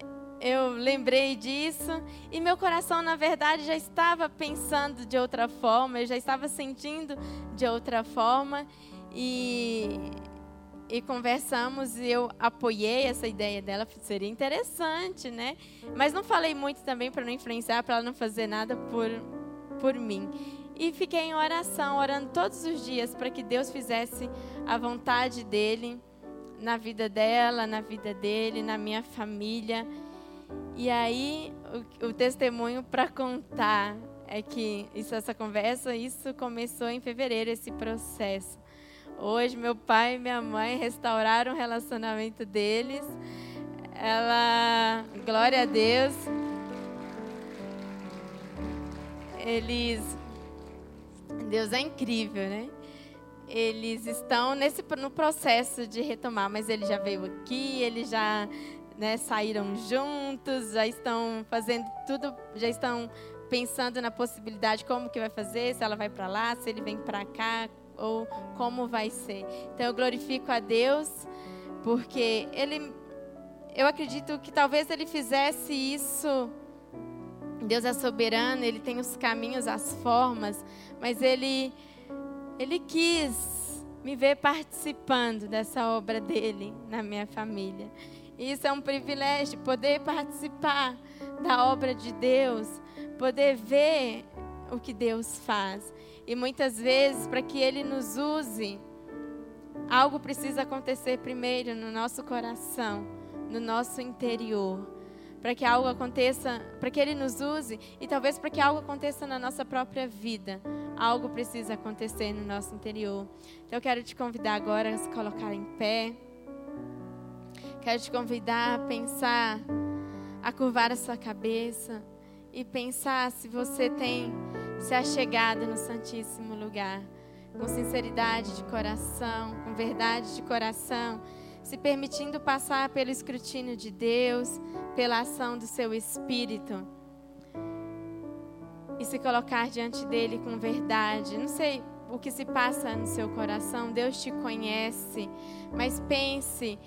Speaker 1: eu lembrei disso e meu coração, na verdade, já estava pensando de outra forma, eu já estava sentindo de outra forma e, e conversamos e eu apoiei essa ideia dela, seria interessante, né? Mas não falei muito também para não influenciar, para ela não fazer nada por, por mim. E fiquei em oração, orando todos os dias para que Deus fizesse a vontade dele na vida dela, na vida dele, na minha família. E aí, o, o testemunho para contar é que isso, essa conversa, isso começou em fevereiro, esse processo. Hoje, meu pai e minha mãe restauraram o relacionamento deles. Ela, glória a Deus. Eles, Deus é incrível, né? Eles estão nesse no processo de retomar, mas ele já veio aqui, eles já né, saíram juntos, já estão fazendo tudo, já estão pensando na possibilidade como que vai fazer, se ela vai para lá, se ele vem para cá ou como vai ser. Então eu glorifico a Deus porque ele eu acredito que talvez ele fizesse isso Deus é soberano, ele tem os caminhos, as formas, mas ele ele quis me ver participando dessa obra dele na minha família. E isso é um privilégio poder participar da obra de Deus, poder ver o que Deus faz. E muitas vezes, para que Ele nos use, algo precisa acontecer primeiro no nosso coração, no nosso interior. Para que algo aconteça, para que Ele nos use e talvez para que algo aconteça na nossa própria vida, algo precisa acontecer no nosso interior. Então eu quero te convidar agora a se colocar em pé. Quero te convidar a pensar, a curvar a sua cabeça e pensar se você tem se achegado no Santíssimo Lugar, com sinceridade de coração, com verdade de coração, se permitindo passar pelo escrutínio de Deus, pela ação do seu Espírito e se colocar diante dele com verdade. Não sei o que se passa no seu coração, Deus te conhece, mas pense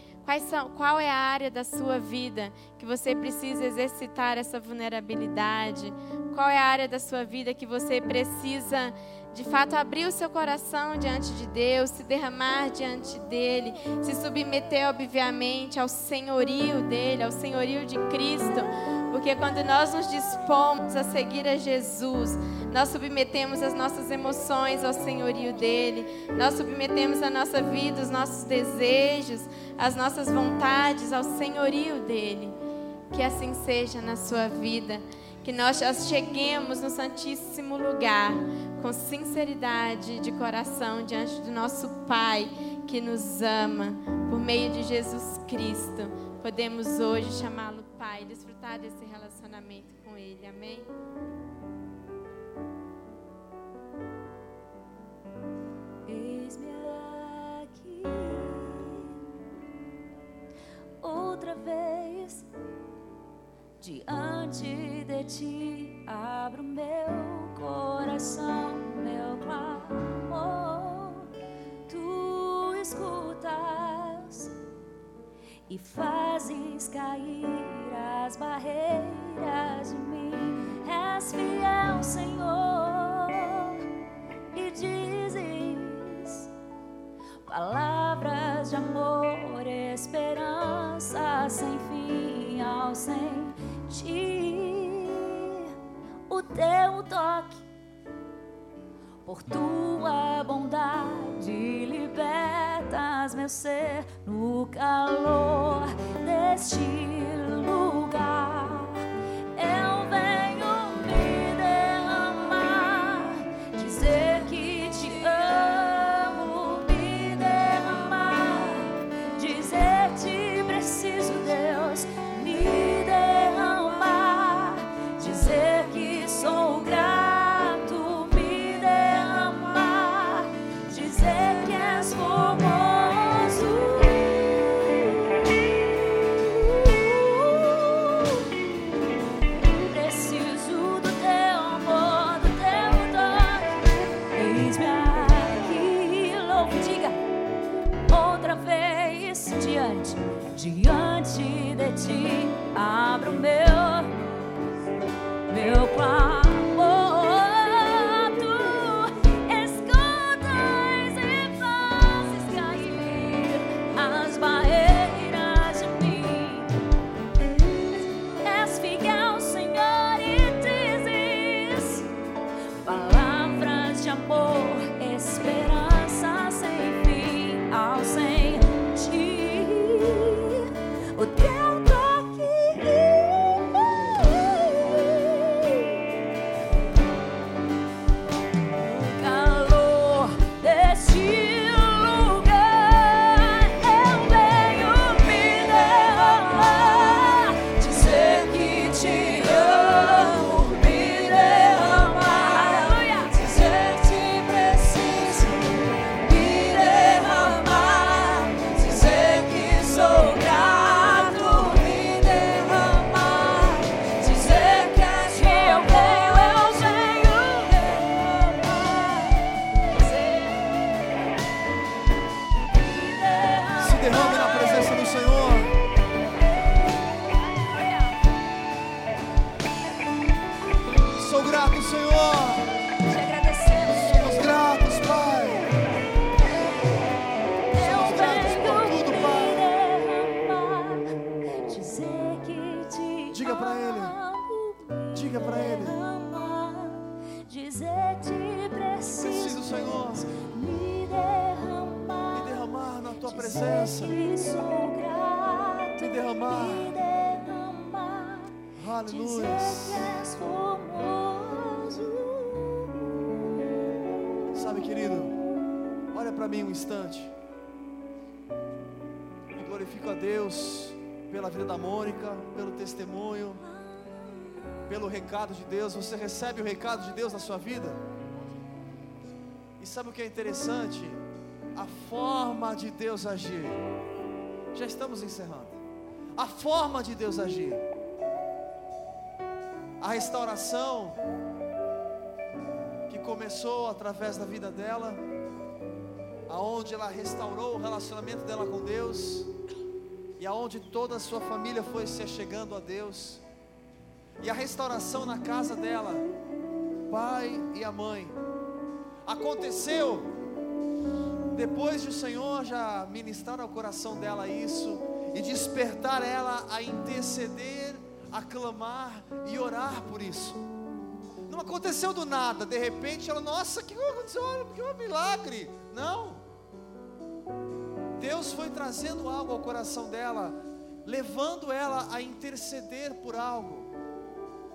Speaker 1: são, qual é a área da sua vida que você precisa exercitar essa vulnerabilidade? Qual é a área da sua vida que você precisa, de fato, abrir o seu coração diante de Deus, se derramar diante dele, se submeter, obviamente, ao senhorio dele, ao senhorio de Cristo? Porque quando nós nos dispomos a seguir a Jesus, nós submetemos as nossas emoções ao senhorio dele, nós submetemos a nossa vida, os nossos desejos, as nossas vontades ao senhorio dele. Que assim seja na sua vida, que nós cheguemos no Santíssimo Lugar com sinceridade de coração diante do nosso Pai que nos ama por meio de Jesus Cristo. Podemos hoje chamá-lo Pai, desfrutar desse relacionamento com Ele. Amém?
Speaker 2: Eis-me aqui outra vez diante de ti. Abro meu coração, meu clamor. Tu escutas e fazes cair as barreiras de mim. És fiel, Senhor, e dizes palavras de amor, esperança sem fim ao sentir o teu toque por tua bondade libertas meu ser no calor deste lugar.
Speaker 3: Mônica, pelo testemunho, pelo recado de Deus. Você recebe o recado de Deus na sua vida? E sabe o que é interessante? A forma de Deus agir. Já estamos encerrando. A forma de Deus agir. A restauração que começou através da vida dela, aonde ela restaurou o relacionamento dela com Deus e aonde toda a sua família foi se chegando a Deus. E a restauração na casa dela, pai e a mãe, aconteceu depois de o Senhor já ministrar ao coração dela isso e despertar ela a interceder, a clamar e orar por isso. Não aconteceu do nada, de repente ela, nossa, que aconteceu? Que um milagre. Não. Deus foi trazendo algo ao coração dela, levando ela a interceder por algo,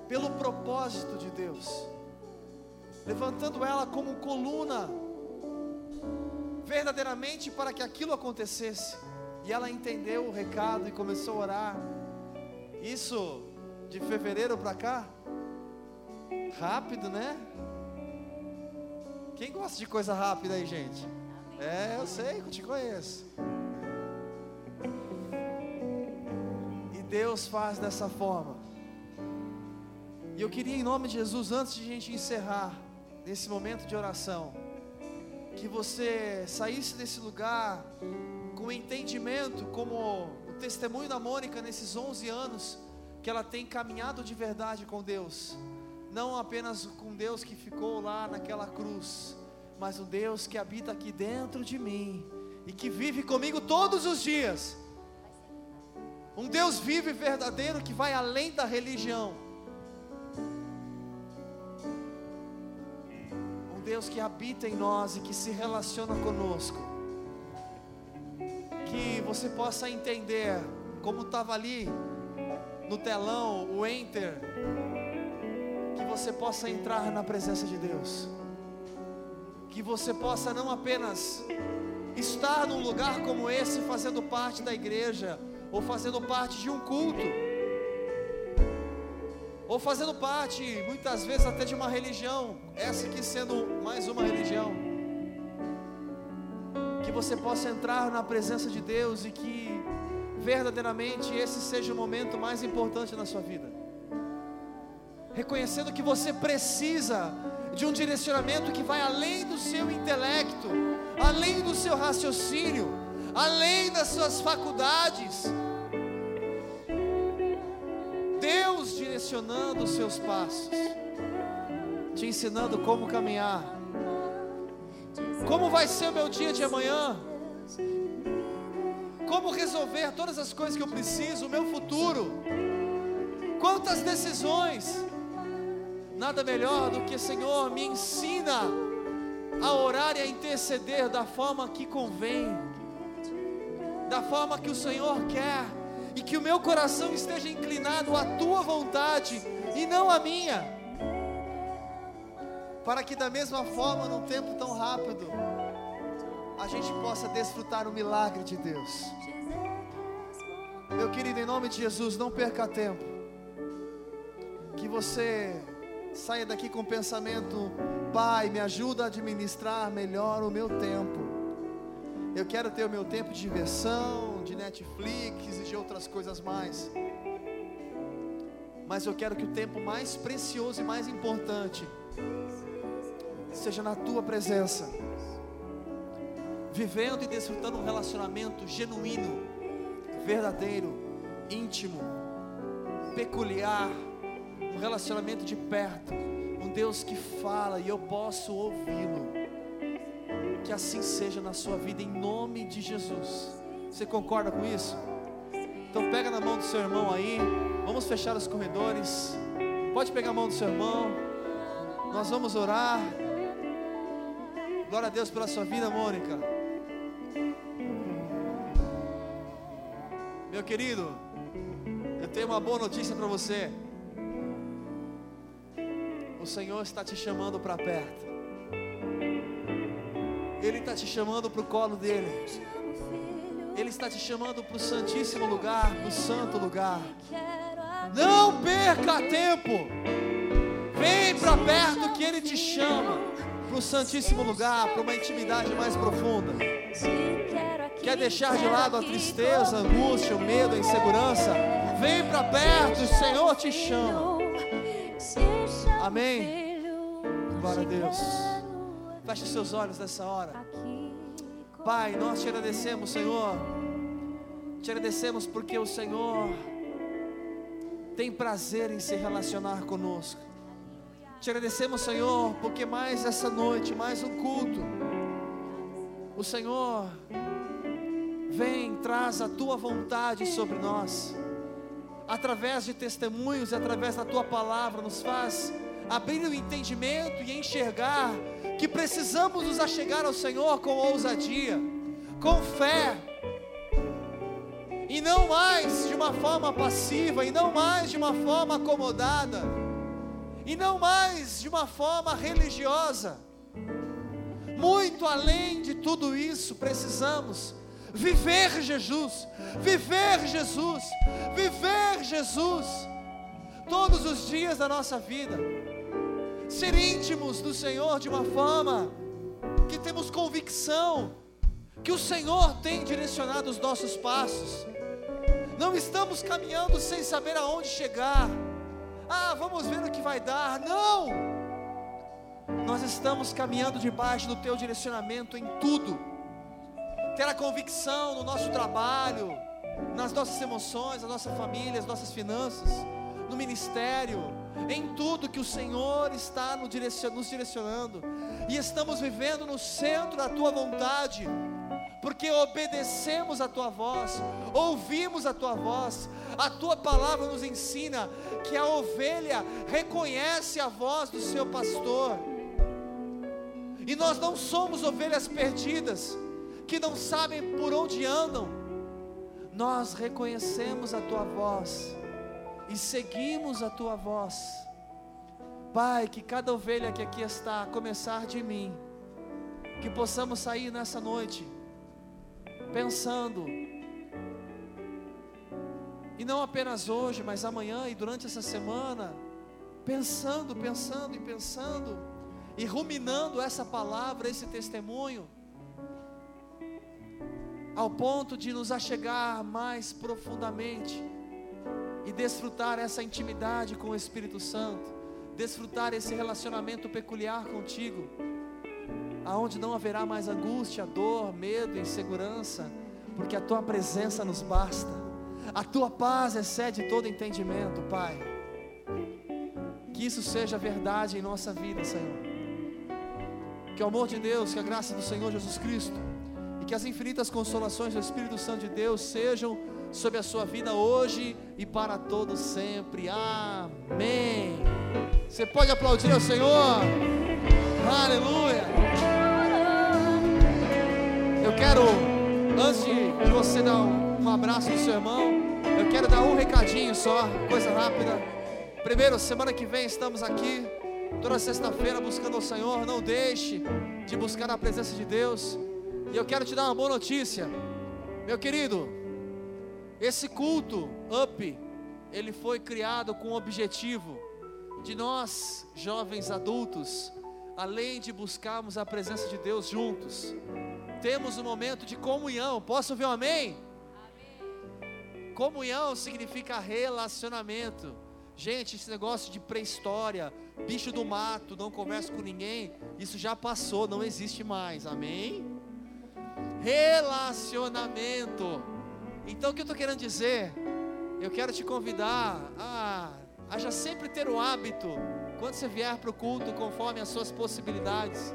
Speaker 3: pelo propósito de Deus, levantando ela como coluna, verdadeiramente para que aquilo acontecesse. E ela entendeu o recado e começou a orar. Isso de fevereiro para cá, Rápido, né? Quem gosta de coisa rápida aí, gente? É, eu sei, eu te conheço. E Deus faz dessa forma. E eu queria, em nome de Jesus, antes de a gente encerrar nesse momento de oração, que você saísse desse lugar com entendimento, como o testemunho da Mônica nesses 11 anos, que ela tem caminhado de verdade com Deus não apenas com Deus que ficou lá naquela cruz, mas um Deus que habita aqui dentro de mim e que vive comigo todos os dias. Um Deus vivo e verdadeiro que vai além da religião. Um Deus que habita em nós e que se relaciona conosco. Que você possa entender, como estava ali no telão, o enter que você possa entrar na presença de Deus, que você possa não apenas estar num lugar como esse, fazendo parte da igreja, ou fazendo parte de um culto, ou fazendo parte, muitas vezes, até de uma religião, essa aqui sendo mais uma religião, que você possa entrar na presença de Deus e que verdadeiramente esse seja o momento mais importante na sua vida. Reconhecendo que você precisa de um direcionamento que vai além do seu intelecto, além do seu raciocínio, além das suas faculdades. Deus direcionando os seus passos, te ensinando como caminhar. Como vai ser o meu dia de amanhã? Como resolver todas as coisas que eu preciso, o meu futuro? Quantas decisões? Nada melhor do que, Senhor, me ensina a orar e a interceder da forma que convém, da forma que o Senhor quer, e que o meu coração esteja inclinado à tua vontade e não à minha, para que da mesma forma, num tempo tão rápido, a gente possa desfrutar o milagre de Deus. Meu querido, em nome de Jesus, não perca tempo. Que você saia daqui com o pensamento: Pai, me ajuda a administrar melhor o meu tempo. Eu quero ter o meu tempo de diversão, de Netflix e de outras coisas mais. Mas eu quero que o tempo mais precioso e mais importante seja na tua presença, vivendo e desfrutando um relacionamento genuíno, verdadeiro, íntimo, peculiar, um relacionamento de perto, um Deus que fala e eu posso ouvi-lo. Que assim seja na sua vida, em nome de Jesus. Você concorda com isso? Então pega na mão do seu irmão aí, vamos fechar os corredores. Pode pegar a mão do seu irmão. Nós vamos orar. Glória a Deus pela sua vida, Mônica. Meu querido, eu tenho uma boa notícia para você. O Senhor está te chamando para perto. Ele está te chamando para o colo dele. Ele está te chamando para o santíssimo lugar, para o santo lugar. Não perca tempo. Vem para perto que Ele te chama para o santíssimo lugar, para uma intimidade mais profunda. Quer deixar de lado a tristeza, a angústia, o medo, a insegurança? Vem para perto, o Senhor te chama. Amém. Glória a Deus. Feche seus olhos nessa hora. Pai, nós te agradecemos, Senhor. Te agradecemos porque o Senhor tem prazer em se relacionar conosco. Te agradecemos, Senhor, porque mais essa noite, mais um culto, o Senhor vem, traz a tua vontade sobre nós, através de testemunhos, através da tua palavra, nos faz abrir o entendimento e enxergar que precisamos nos achegar ao Senhor com ousadia, com fé, e não mais de uma forma passiva, e não mais de uma forma acomodada, e não mais de uma forma religiosa. Muito além de tudo isso, precisamos viver Jesus, viver Jesus, viver Jesus, todos os dias da nossa vida ser íntimos do Senhor de uma forma que temos convicção que o Senhor tem direcionado os nossos passos. Não estamos caminhando sem saber aonde chegar. Ah, vamos ver o que vai dar. Não! Nós estamos caminhando debaixo do teu direcionamento em tudo. Ter a convicção no nosso trabalho, nas nossas emoções, na nossa família, nas nossas finanças, no ministério, em tudo que o Senhor está nos direcionando, e estamos vivendo no centro da tua vontade, porque obedecemos a tua voz, ouvimos a tua voz, a tua palavra nos ensina que a ovelha reconhece a voz do seu pastor, e nós não somos ovelhas perdidas, que não sabem por onde andam, nós reconhecemos a tua voz, e seguimos a tua voz. Pai, que cada ovelha que aqui está, a começar de mim, que possamos sair nessa noite pensando, e não apenas hoje, mas amanhã e durante essa semana, pensando, pensando e pensando, e ruminando essa palavra, esse testemunho, ao ponto de nos achegar mais profundamente e desfrutar essa intimidade com o Espírito Santo, desfrutar esse relacionamento peculiar contigo, aonde não haverá mais angústia, dor, medo, insegurança, porque a tua presença nos basta, a tua paz excede todo entendimento, Pai. Que isso seja verdade em nossa vida, Senhor. Que o amor de Deus, que a graça do Senhor Jesus Cristo e que as infinitas consolações do Espírito Santo de Deus sejam sobre a sua vida hoje e para todos sempre. Amém. Você pode aplaudir ao Senhor. Aleluia. Eu quero, antes de, você dar um, abraço no seu irmão, eu quero dar um recadinho só, coisa rápida. Primeiro, semana que vem estamos aqui, toda sexta-feira, buscando o Senhor. Não deixe de buscar a presença de Deus. E eu quero te dar uma boa notícia, meu querido. Esse culto, up, ele foi criado com o objetivo de nós, jovens adultos, além de buscarmos a presença de Deus juntos, temos um momento de comunhão. Posso ouvir um amém? Comunhão significa relacionamento. Gente, esse negócio de pré-história, bicho do mato, não conversa com ninguém, isso já passou, não existe mais. Amém? Relacionamento. Então o que eu estou querendo dizer? Eu quero te convidar a, a já sempre ter o hábito, quando você vier para o culto, conforme as suas possibilidades,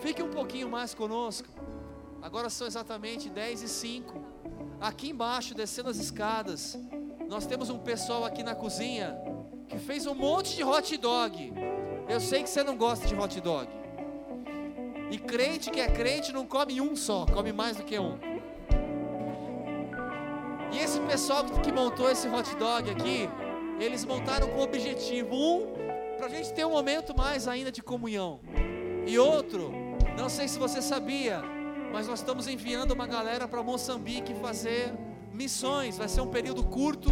Speaker 3: fique um pouquinho mais conosco. Agora são exatamente 10 e 5. Aqui embaixo, descendo as escadas, nós temos um pessoal aqui na cozinha que fez um monte de hot dog. Eu sei que você não gosta de hot dog. E crente que é crente não come um só, come mais do que um. E esse pessoal que montou esse hot dog aqui, eles montaram com objetivo um, para a gente ter um momento mais ainda de comunhão. E outro, não sei se você sabia, mas nós estamos enviando uma galera para Moçambique fazer missões. Vai ser um período curto,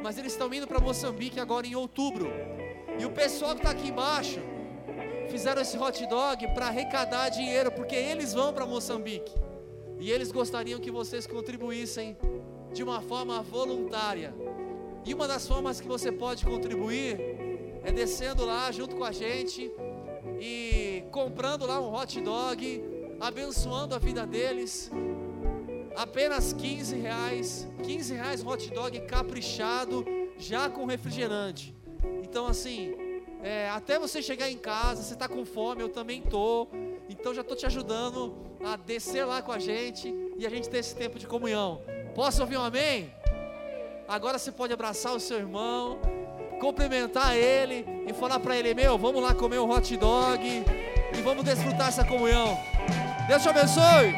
Speaker 3: mas eles estão indo para Moçambique agora em outubro. E o pessoal que está aqui embaixo fizeram esse hot dog para arrecadar dinheiro, porque eles vão para Moçambique. E eles gostariam que vocês contribuíssem de uma forma voluntária. E uma das formas que você pode contribuir é descendo lá junto com a gente e comprando lá um hot dog, abençoando a vida deles. Apenas 15 reais, 15 reais hot dog caprichado, já com refrigerante. Então assim, é, até você chegar em casa, você está com fome, eu também tô. Então já estou te ajudando a descer lá com a gente e a gente ter esse tempo de comunhão. Posso ouvir um amém? Agora você pode abraçar o seu irmão, cumprimentar ele e falar para ele: Meu, vamos lá comer um hot dog e vamos desfrutar essa comunhão. Deus te abençoe.